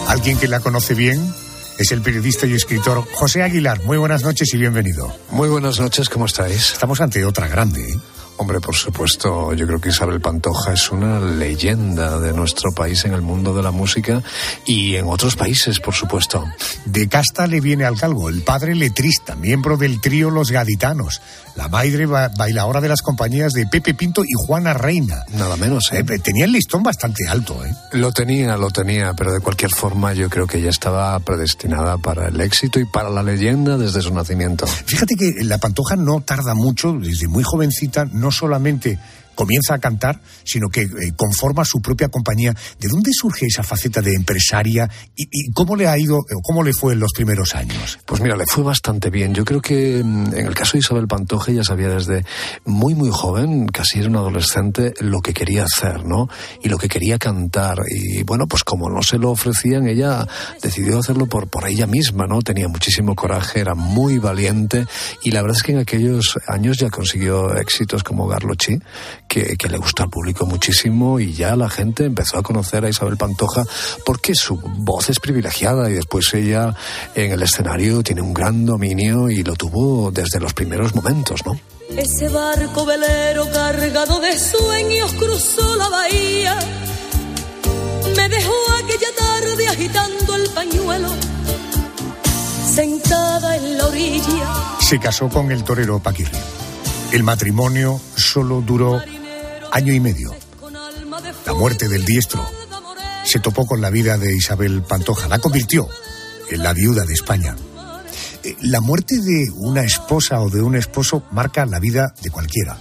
Alguien que la conoce bien es el periodista y escritor José Aguilar. Muy buenas noches y bienvenido. Muy buenas noches, ¿cómo estáis? Estamos ante otra grande, ¿eh? Hombre, por supuesto, yo creo que Isabel Pantoja es una leyenda de nuestro país en el mundo de la música y en otros países, por supuesto. De casta le viene al calvo, el padre letrista, miembro del trío Los Gaditanos, la madre ba- bailadora de las compañías de Pepe Pinto y Juana Reina. Nada menos, ¿eh? tenía el listón bastante alto, ¿eh? Lo tenía, lo tenía, pero de cualquier forma yo creo que ella estaba predestinada para el éxito y para la leyenda desde su nacimiento. Fíjate que la Pantoja no tarda mucho, desde muy jovencita, no solamente comienza a cantar, sino que eh, conforma su propia compañía. ¿De dónde surge esa faceta de empresaria y, cómo le ha ido, o cómo le fue en los primeros años? Pues mira, le fue bastante bien. Yo creo que mm, en el caso de Isabel Pantoja ella sabía desde muy, muy joven, casi era una adolescente, lo que quería hacer, ¿no? Y lo que quería cantar. Y bueno, pues como no se lo ofrecían, ella decidió hacerlo por, por ella misma, ¿no? Tenía muchísimo coraje, era muy valiente y la verdad es que en aquellos años ya consiguió éxitos como Garlochi, que, que le gustó al público muchísimo y ya la gente empezó a conocer a Isabel Pantoja porque su voz es privilegiada y después ella en el escenario tiene un gran dominio y lo tuvo desde los primeros momentos, ¿no? Ese barco velero cargado de sueños cruzó la bahía. Me dejó aquella tarde agitando el pañuelo, sentada en la orilla. Se casó con el torero Paquirri. El matrimonio solo duró año y medio. La muerte del diestro se topó con la vida de Isabel Pantoja, la convirtió en la viuda de España. Eh, La muerte de una esposa o de un esposo marca la vida de cualquiera.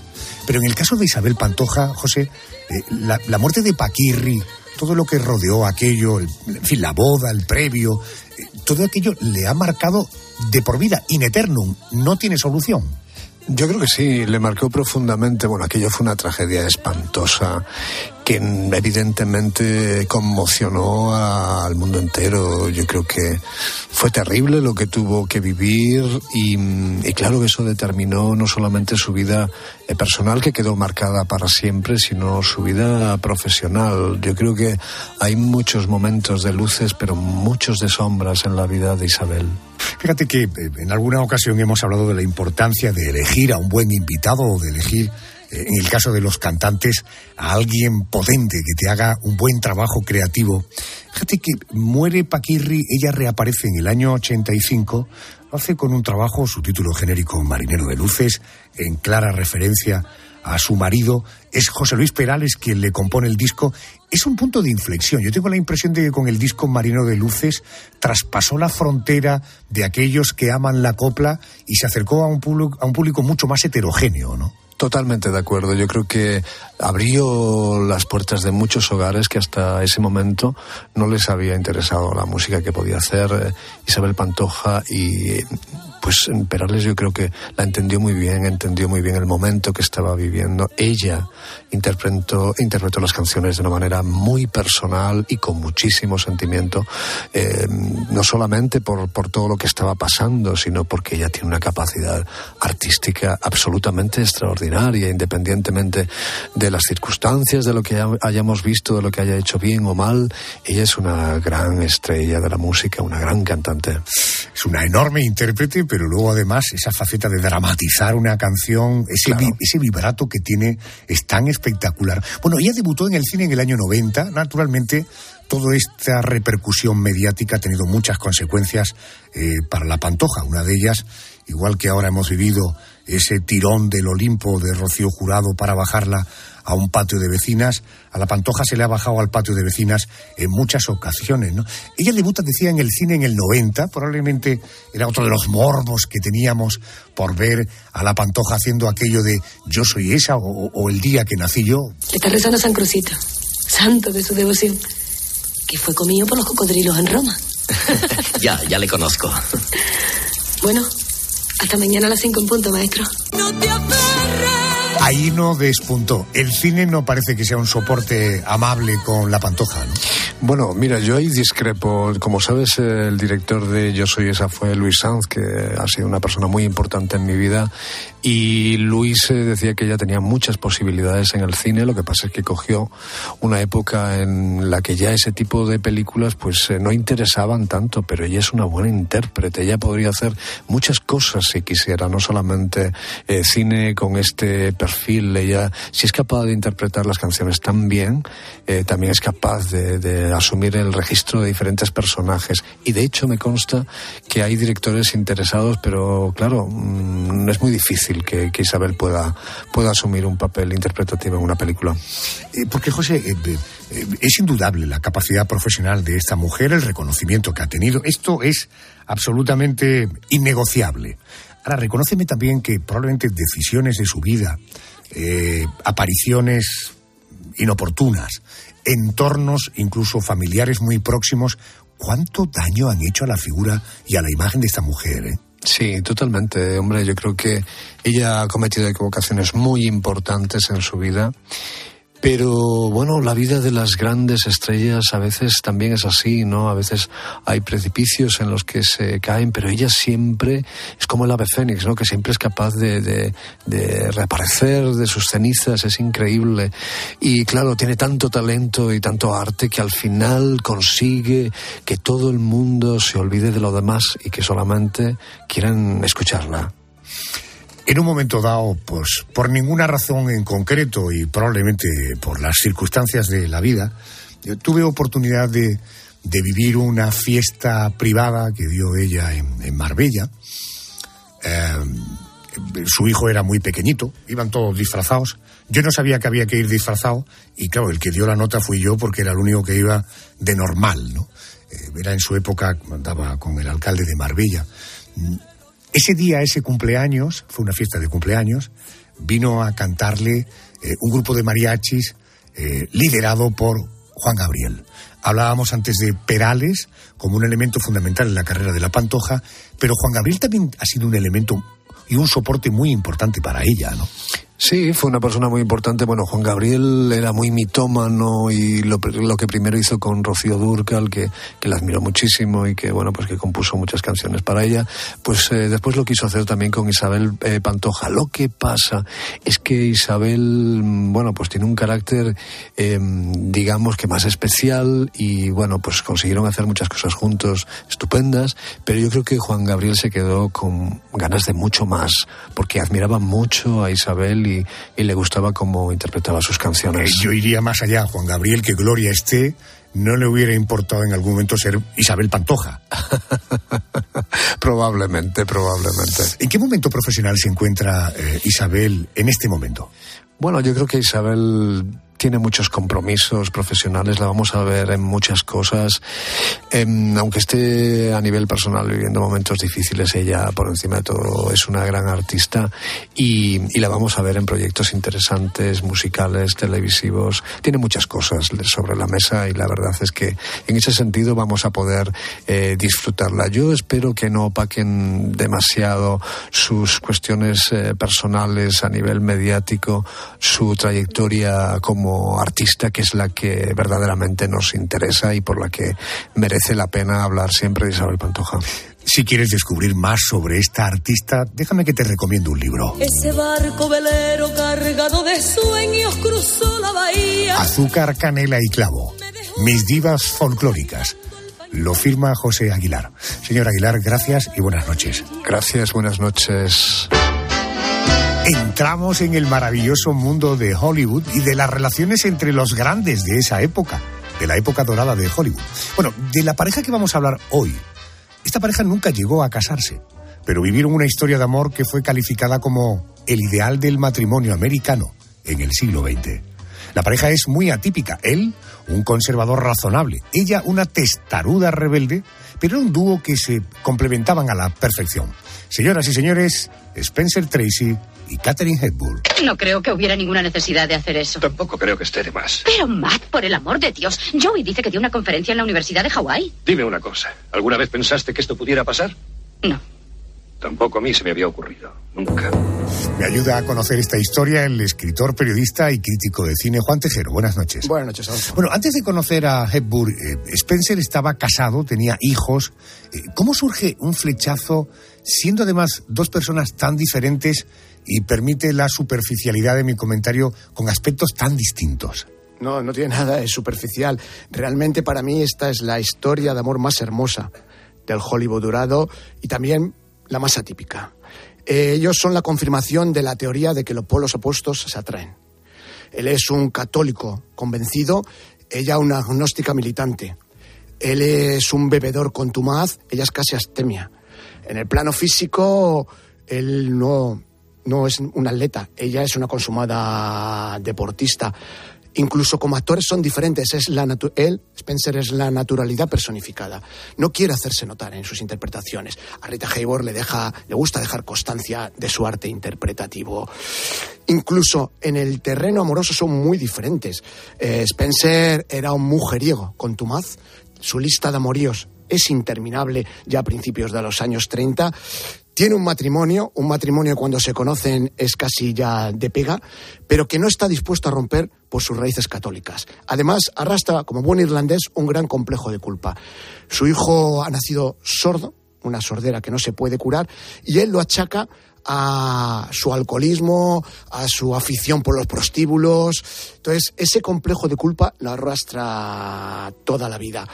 Pero en el caso de Isabel Pantoja, José, eh, la, muerte de Paquirri, todo lo que rodeó aquello, el- en fin, la boda, el previo, eh, todo aquello le ha marcado de por vida, in eternum, no tiene solución. Yo creo que sí, le marcó profundamente. Bueno, aquello fue una tragedia espantosa que mm, evidentemente conmocionó al mundo entero. Yo creo que fue terrible lo que tuvo que vivir y, mm, y claro que eso determinó no solamente su vida eh, personal que quedó marcada para siempre, sino su vida profesional. Yo creo que hay muchos momentos de luces, pero muchos de sombras en la vida de Isabel. Fíjate que eh, en alguna ocasión hemos hablado de la importancia de elegir a un buen invitado o de elegir, eh, en el caso de los cantantes, a alguien potente que te haga un buen trabajo creativo. Fíjate que muere Paquirri, ella reaparece en el año 85, lo hace con un trabajo, su título genérico Marinero de Luces, en clara referencia a su marido. Es José Luis Perales quien le compone el disco. Es un punto de inflexión. Yo tengo la impresión de que con el disco Marinero de Luces traspasó la frontera de aquellos que aman la copla y se acercó a un público, a un público mucho más heterogéneo, ¿no? Totalmente de acuerdo. Yo creo que abrió las puertas de muchos hogares que hasta ese momento no les había interesado la música que podía hacer eh, Isabel Pantoja y pues Perales yo creo que la entendió muy bien, entendió muy bien el momento que estaba viviendo. Ella interpretó, interpretó las canciones de una manera muy personal y con muchísimo sentimiento, eh, no solamente por, por todo lo que estaba pasando, sino porque ella tiene una capacidad artística absolutamente extraordinaria, independientemente de las circunstancias, de lo que hay- hayamos visto, de lo que haya hecho bien o mal. Ella es una gran estrella de la música, una gran cantante. Es una enorme intérprete, pero luego además esa faceta de dramatizar una canción, ese, vi- ese vibrato que tiene es tan espectacular. Bueno, ella debutó en el cine en el año 90, naturalmente. Toda esta repercusión mediática ha tenido muchas consecuencias eh, para la Pantoja. Una de ellas, igual que ahora hemos vivido ese tirón del Olimpo de Rocío Jurado para bajarla a un patio de vecinas, a la Pantoja se le ha bajado al patio de vecinas en muchas ocasiones. ¿no? Ella debuta, decía, en el cine en el 90, probablemente era otro de los morbos que teníamos por ver a la Pantoja haciendo aquello de yo soy esa o, o el día que nací yo. Le está rezando a San Crucito, santo de su devoción, que fue comido por los cocodrilos en Roma. Ya, ya le conozco. Bueno, hasta mañana a las 5 en punto, maestro. Ahí no despuntó. El cine no parece que sea un soporte amable con la Pantoja, ¿no? Bueno, mira, yo ahí discrepo. Como sabes, el director de Yo Soy Esa fue Luis Sanz, que ha sido una persona muy importante en mi vida. Y Luis eh, decía que ella tenía muchas posibilidades en el cine, lo que pasa es que cogió una época en la que ya ese tipo de películas pues eh, no interesaban tanto, pero ella es una buena intérprete, ella podría hacer muchas cosas si quisiera, no solamente eh, cine con este perfil, ella si es capaz de interpretar las canciones tan bien, eh, también es capaz de, de asumir el registro de diferentes personajes. Y de hecho me consta que hay directores interesados, pero claro, mm, es muy difícil que, que Isabel pueda, pueda asumir un papel interpretativo en una película. Eh, porque, José, eh, eh, es indudable la capacidad profesional de esta mujer, el reconocimiento que ha tenido. Esto es absolutamente innegociable. Ahora, reconóceme también que probablemente decisiones de su vida, eh, apariciones inoportunas, entornos incluso familiares muy próximos, ¿cuánto daño han hecho a la figura y a la imagen de esta mujer? eh? Sí, totalmente. Hombre, yo creo que ella ha cometido equivocaciones muy importantes en su vida. Pero bueno, la vida de las grandes estrellas a veces también es así, ¿no? A veces hay precipicios en los que se caen, pero ella siempre es como el ave fénix, ¿no? Que siempre es capaz de, de, de reaparecer de sus cenizas, es increíble. Y claro, tiene tanto talento y tanto arte que al final consigue que todo el mundo se olvide de lo demás y que solamente quieran escucharla. En un momento dado, pues por ninguna razón en concreto y probablemente por las circunstancias de la vida, yo tuve oportunidad de, vivir una fiesta privada que dio ella en, en Marbella. Eh, su hijo era muy pequeñito, iban todos disfrazados. Yo no sabía que había que ir disfrazado y claro, el que dio la nota fui yo porque era el único que iba de normal, ¿no? Eh, era en su época, andaba con el alcalde de Marbella. Ese día, ese cumpleaños, fue una fiesta de cumpleaños, vino a cantarle eh, un grupo de mariachis eh, liderado por Juan Gabriel. Hablábamos antes de Perales como un elemento fundamental en la carrera de la Pantoja, pero Juan Gabriel también ha sido un elemento y un soporte muy importante para ella, ¿no? Sí, fue una persona muy importante. Bueno, Juan Gabriel era muy mitómano y lo, lo que primero hizo con Rocío Durcal, que, que la admiró muchísimo y que, bueno, pues que compuso muchas canciones para ella, pues eh, después lo quiso hacer también con Isabel eh, Pantoja. Lo que pasa es que Isabel, mm, bueno, pues tiene un carácter, eh, digamos que más especial y, bueno, pues consiguieron hacer muchas cosas juntos estupendas, pero yo creo que Juan Gabriel se quedó con ganas de mucho más, porque admiraba mucho a Isabel y, y, le gustaba cómo interpretaba sus canciones. Eh, yo iría más allá, Juan Gabriel, que Gloria esté, no le hubiera importado en algún momento ser Isabel Pantoja. probablemente, probablemente. ¿En qué momento profesional se encuentra eh, Isabel en este momento? Bueno, yo creo que Isabel tiene muchos compromisos profesionales, la vamos a ver en muchas cosas. Eh, aunque esté a nivel personal viviendo momentos difíciles, ella por encima de todo es una gran artista y, la vamos a ver en proyectos interesantes, musicales, televisivos. Tiene muchas cosas sobre la mesa y la verdad es que en ese sentido vamos a poder eh, disfrutarla. Yo espero que no opaquen demasiado sus cuestiones eh, personales a nivel mediático, su trayectoria como como artista, que es la que verdaderamente nos interesa y por la que merece la pena hablar siempre de Isabel Pantoja. Si quieres descubrir más sobre esta artista, déjame que te recomiendo un libro. Ese barco velero cargado de sueños cruzó la bahía. Azúcar, canela y clavo. Mis divas folclóricas. Lo firma José Aguilar. Señor Aguilar, gracias y buenas noches. Gracias, buenas noches. Entramos en el maravilloso mundo de Hollywood y de las relaciones entre los grandes de esa época, de la época dorada de Hollywood. Bueno, de la pareja que vamos a hablar hoy. Esta pareja nunca llegó a casarse, pero vivieron una historia de amor que fue calificada como el ideal del matrimonio americano en el siglo XX. La pareja es muy atípica. Él, un conservador razonable. Ella, una testaruda rebelde, pero era un dúo que se complementaban a la perfección. Señoras y señores, Spencer Tracy y Katherine Hepburn. No creo que hubiera ninguna necesidad de hacer eso. Tampoco creo que esté de más. Pero Matt, por el amor de Dios, Joey dice que dio una conferencia en la Universidad de Hawái. Dime una cosa. ¿Alguna vez pensaste que esto pudiera pasar? No. Tampoco a mí se me había ocurrido. Nunca. Me ayuda a conocer esta historia el escritor, periodista y crítico de cine Juan Tejero. Buenas noches. Buenas noches, Alonso. Bueno, antes de conocer a Hepburn, eh, Spencer estaba casado, tenía hijos. Eh, ¿Cómo surge un flechazo, siendo además dos personas tan diferentes y permite la superficialidad de mi comentario con aspectos tan distintos. No, no tiene nada de superficial. Realmente para mí esta es la historia de amor más hermosa del Hollywood dorado y también la más atípica. Eh, ellos son la confirmación de la teoría de que los polos opuestos se atraen. Él es un católico convencido, ella una agnóstica militante. Él es un bebedor contumaz, ella es casi astemia. En el plano físico, él no, no es un atleta, ella es una consumada deportista. Incluso como actores son diferentes. Es la él, Spencer, es la naturalidad personificada. No quiere hacerse notar en sus interpretaciones. A Rita Hayworth le, deja, le gusta dejar constancia de su arte interpretativo. Incluso en el terreno amoroso son muy diferentes. Eh, Spencer era un mujeriego contumaz. Su lista de amoríos es interminable ya a principios de los años 30. Tiene un matrimonio, un matrimonio cuando se conocen es casi ya de pega, pero que no está dispuesto a romper por sus raíces católicas. Además, arrastra, como buen irlandés, un gran complejo de culpa. Su hijo ha nacido sordo, una sordera que no se puede curar, y él lo achaca a su alcoholismo, a su afición por los prostíbulos. Entonces, ese complejo de culpa lo arrastra toda la vida.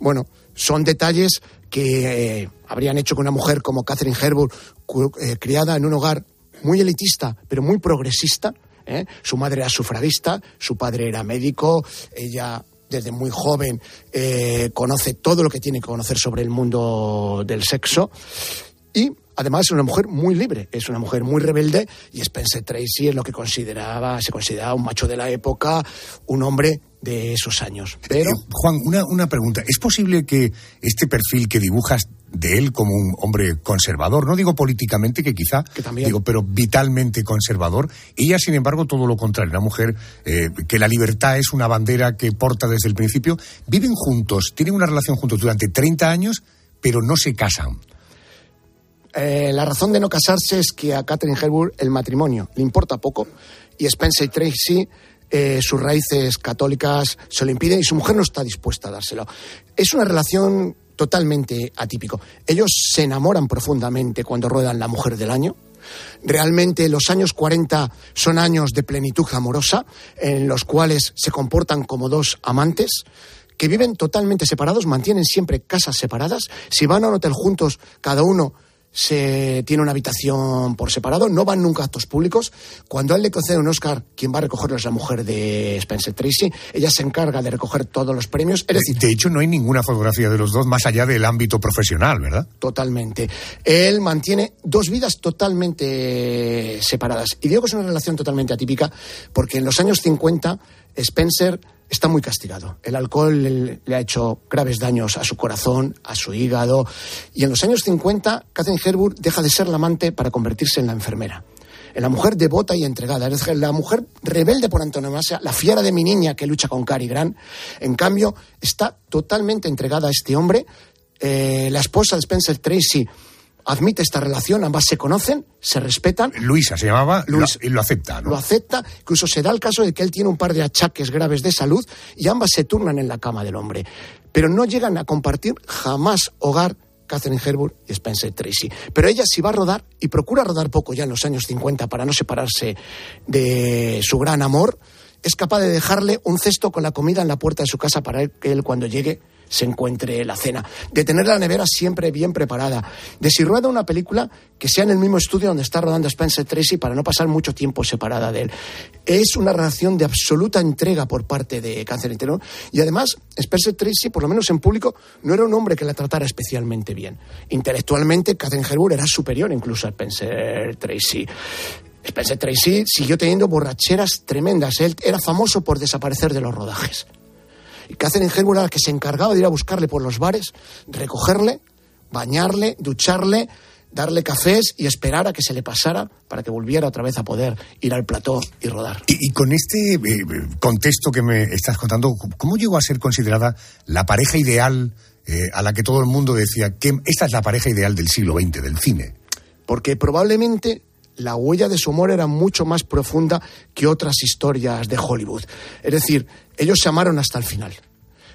Bueno, son detalles que eh, habrían hecho que una mujer como Catherine Herburg, cu- eh, criada en un hogar muy elitista, pero muy progresista, ¿eh? su madre era sufragista, su padre era médico, ella desde muy joven conoce todo lo que tiene que conocer sobre el mundo del sexo y además es una mujer muy libre, es una mujer muy rebelde y Spencer Tracy es lo que consideraba, se consideraba un macho de la época, un hombre de esos años. Pero Eh, Juan, una, una pregunta. ¿Es posible que este perfil que dibujas de él como un hombre conservador, no digo políticamente, que quizá, digo, pero vitalmente conservador, ella, sin embargo, todo lo contrario, una mujer eh, que la libertad es una bandera que porta desde el principio, viven juntos, tienen una relación juntos durante 30 años, pero no se casan. Eh, la razón de no casarse es que a Catherine Herburg el matrimonio le importa poco y Spencer Tracy eh, sus raíces católicas se lo impiden y su mujer no está dispuesta a dárselo. Es una relación totalmente atípico. Ellos se enamoran profundamente cuando ruedan La Mujer del Año. Realmente los años 40 son años de plenitud amorosa en los cuales se comportan como dos amantes que viven totalmente separados, mantienen siempre casas separadas. Si van a un hotel juntos, cada uno se tiene una habitación por separado, no van nunca a actos públicos. Cuando él le concede un Oscar, quien va a recogerlo es la mujer de Spencer Tracy. Ella se encarga de recoger todos los premios. Es decir, De hecho, no hay ninguna fotografía de los dos más allá del ámbito profesional, ¿verdad? Totalmente. Él mantiene dos vidas totalmente separadas. Y digo que es una relación totalmente atípica porque en los años 50 Spencer está muy castigado. El alcohol le, ha hecho graves daños a su corazón, a su hígado. Y en los años 50 Catherine Herburg deja de ser la amante para convertirse en la enfermera. En la mujer devota y entregada, es la mujer rebelde por antonomasia, la fiera de mi niña que lucha con Cary Grant. En cambio, está totalmente entregada a este hombre. Eh, la esposa de Spencer Tracy admite esta relación, ambas se conocen, se respetan. Luisa se llamaba, Luis- y lo acepta, ¿no? Lo acepta, incluso se da el caso de que él tiene un par de achaques graves de salud y ambas se turnan en la cama del hombre. Pero no llegan a compartir jamás hogar Catherine Herburg y Spencer Tracy. Pero ella sí va a rodar y procura rodar poco ya en los años 50 para no separarse de su gran amor. Es capaz de dejarle un cesto con la comida en la puerta de su casa para que él cuando llegue se encuentre la cena. De tener la nevera siempre bien preparada. De si rueda una película que sea en el mismo estudio donde está rodando Spencer Tracy para no pasar mucho tiempo separada de él. Es una relación de absoluta entrega por parte de Cáncer Interno. Y además, Spencer Tracy, por lo menos en público, no era un hombre que la tratara especialmente bien. Intelectualmente, Catherine Herburg era superior incluso a Spencer Tracy. Spencer Tracy siguió teniendo borracheras tremendas. Él era famoso por desaparecer de los rodajes. Y Catherine era la que se encargaba de ir a buscarle por los bares, recogerle, bañarle, ducharle, darle cafés y esperar a que se le pasara para que volviera otra vez a poder ir al plató y rodar. Y, y con este eh, contexto que me estás contando, ¿cómo llegó a ser considerada la pareja ideal eh, a la que todo el mundo decía que esta es la pareja ideal del siglo XX, del cine? Porque probablemente la huella de su amor era mucho más profunda que otras historias de Hollywood. Es decir, ellos se amaron hasta el final.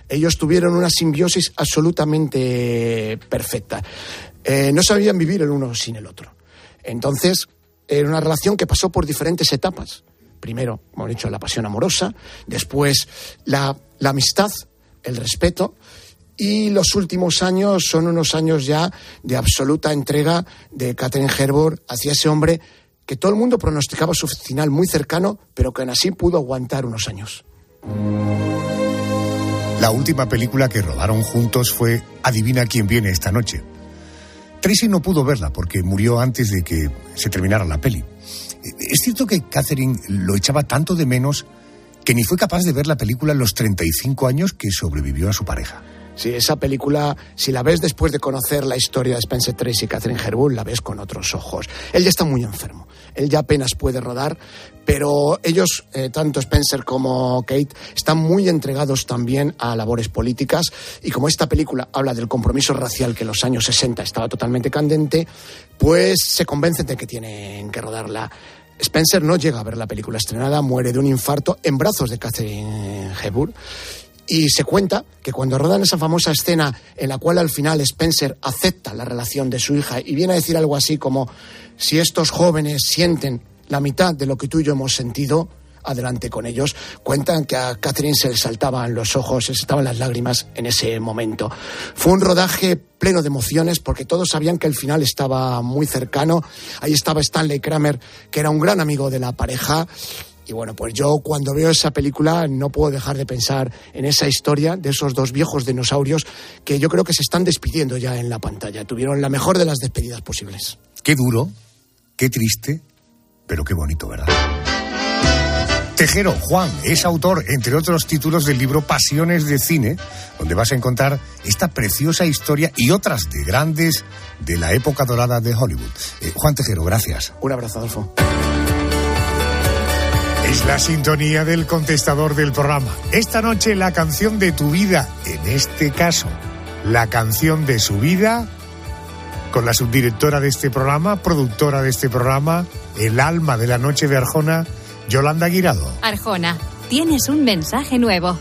Ellos tuvieron una simbiosis absolutamente perfecta. Eh, no sabían vivir el uno sin el otro. Entonces, era una relación que pasó por diferentes etapas. Primero, como he dicho, la pasión amorosa, después la, la amistad, el respeto, y los últimos años son unos años ya de absoluta entrega de Catherine Herbert hacia ese hombre que todo el mundo pronosticaba su final muy cercano, pero que aún así pudo aguantar unos años. La última película que rodaron juntos fue Adivina quién viene esta noche. Tracy no pudo verla porque murió antes de que se terminara la peli. Es cierto que Catherine lo echaba tanto de menos que ni fue capaz de ver la película en los 35 años que sobrevivió a su pareja. Sí, esa película, si la ves después de conocer la historia de Spencer Tracy y Catherine Herbull, la ves con otros ojos. Él ya está muy enfermo, él ya apenas puede rodar, pero ellos, eh, tanto Spencer como Kate, están muy entregados también a labores políticas y como esta película habla del compromiso racial que en los años 60 estaba totalmente candente, pues se convencen de que tienen que rodarla. Spencer no llega a ver la película estrenada, muere de un infarto en brazos de Catherine Hepburn y se cuenta que cuando rodan esa famosa escena en la cual al final Spencer acepta la relación de su hija y viene a decir algo así como si estos jóvenes sienten la mitad de lo que tú y yo hemos sentido, adelante con ellos. Cuentan que a Catherine se le saltaban los ojos, se saltaban las lágrimas en ese momento. Fue un rodaje pleno de emociones porque todos sabían que el final estaba muy cercano. Ahí estaba Stanley Kramer, que era un gran amigo de la pareja. Y bueno, pues yo cuando veo esa película no puedo dejar de pensar en esa historia de esos dos viejos dinosaurios que yo creo que se están despidiendo ya en la pantalla. Tuvieron la mejor de las despedidas posibles. Qué duro, qué triste, pero qué bonito, ¿verdad? Tejero, Juan, es autor, entre otros títulos, del libro Pasiones de Cine, donde vas a encontrar esta preciosa historia y otras de grandes de la época dorada de Hollywood. Eh, Juan Tejero, gracias. Un abrazo, Adolfo. Es la sintonía del contestador del programa. Esta noche la canción de tu vida, en este caso, la canción de su vida, con la subdirectora de este programa, productora de este programa, el alma de la noche de Arjona, Yolanda Guirado. Arjona, tienes un mensaje nuevo.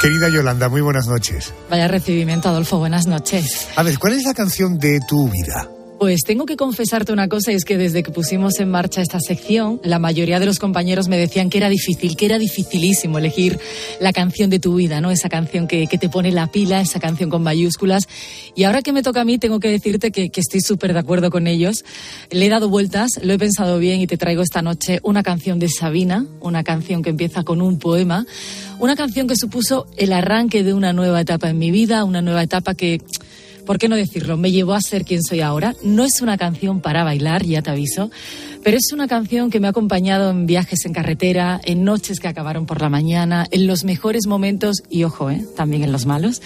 Querida Yolanda, muy buenas noches. Vaya recibimiento, Adolfo, buenas noches. A ver, ¿cuál es la canción de tu vida? Pues tengo que confesarte una cosa, y es que desde que pusimos en marcha esta sección, la mayoría de los compañeros me decían que era difícil, que era dificilísimo elegir la canción de tu vida, ¿no? Esa canción que, que te pone la pila, esa canción con mayúsculas. Y ahora que me toca a mí, tengo que decirte que, que estoy súper de acuerdo con ellos. Le he dado vueltas, lo he pensado bien y te traigo esta noche una canción de Sabina, una canción que empieza con un poema, una canción que supuso el arranque de una nueva etapa en mi vida, una nueva etapa que ¿por qué no decirlo? Me llevó a ser quien soy ahora. No es una canción para bailar, ya te aviso, pero es una canción que me ha acompañado en viajes en carretera, en noches que acabaron por la mañana, en los mejores momentos y, ojo, ¿eh? también en los malos.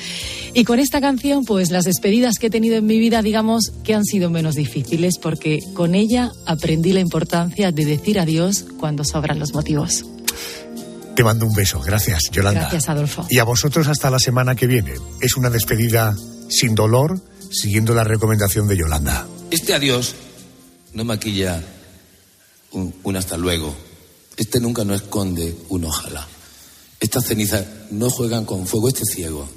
Y con esta canción, pues las despedidas que he tenido en mi vida, digamos que han sido menos difíciles, porque con ella aprendí la importancia de decir adiós cuando sobran los motivos. Te mando un beso. Gracias, Yolanda. Gracias, Adolfo. Y a vosotros hasta la semana que viene. Es una despedida sin dolor, siguiendo la recomendación de Yolanda. Este adiós no maquilla un, un hasta luego. Este nunca no esconde un ojalá. Estas cenizas no juegan con fuego. Este ciego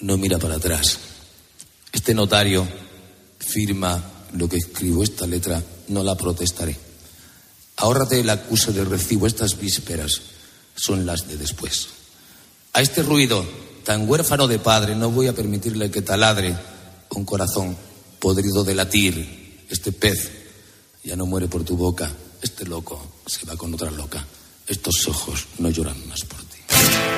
no mira para atrás. Este notario firma lo que escribo. Esta letra no la protestaré. Ahórrate el acuse del recibo. Estas vísperas son las de después. A este ruido tan huérfano de padre no voy a permitirle que taladre un corazón podrido de latir. Este pez ya no muere por tu boca. Este loco se va con otra loca. Estos ojos no lloran más por ti.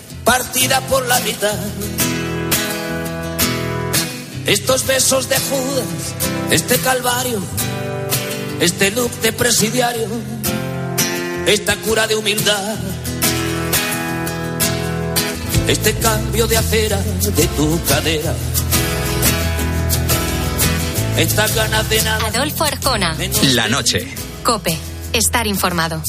partida por la mitad. Estos besos de Judas, este calvario, este look de presidiario, esta cura de humildad, este cambio de acera de tu cadera, estas ganas de nada. Adolfo Arjona. La noche. Cope. Estar informado.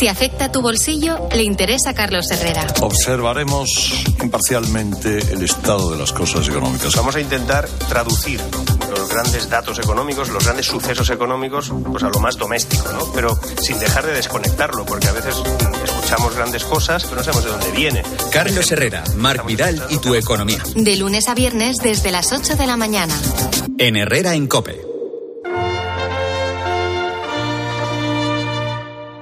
Si afecta tu bolsillo, le interesa a Carlos Herrera. Observaremos imparcialmente el estado de las cosas económicas. Vamos a intentar traducir los grandes datos económicos, los grandes sucesos económicos, pues a lo más doméstico, ¿no? Pero sin dejar de desconectarlo, porque a veces escuchamos grandes cosas, pero no sabemos de dónde viene. Carlos Herrera, Marc Vidal y tu economía. De lunes a viernes desde las 8 de la mañana. En Herrera en Cope.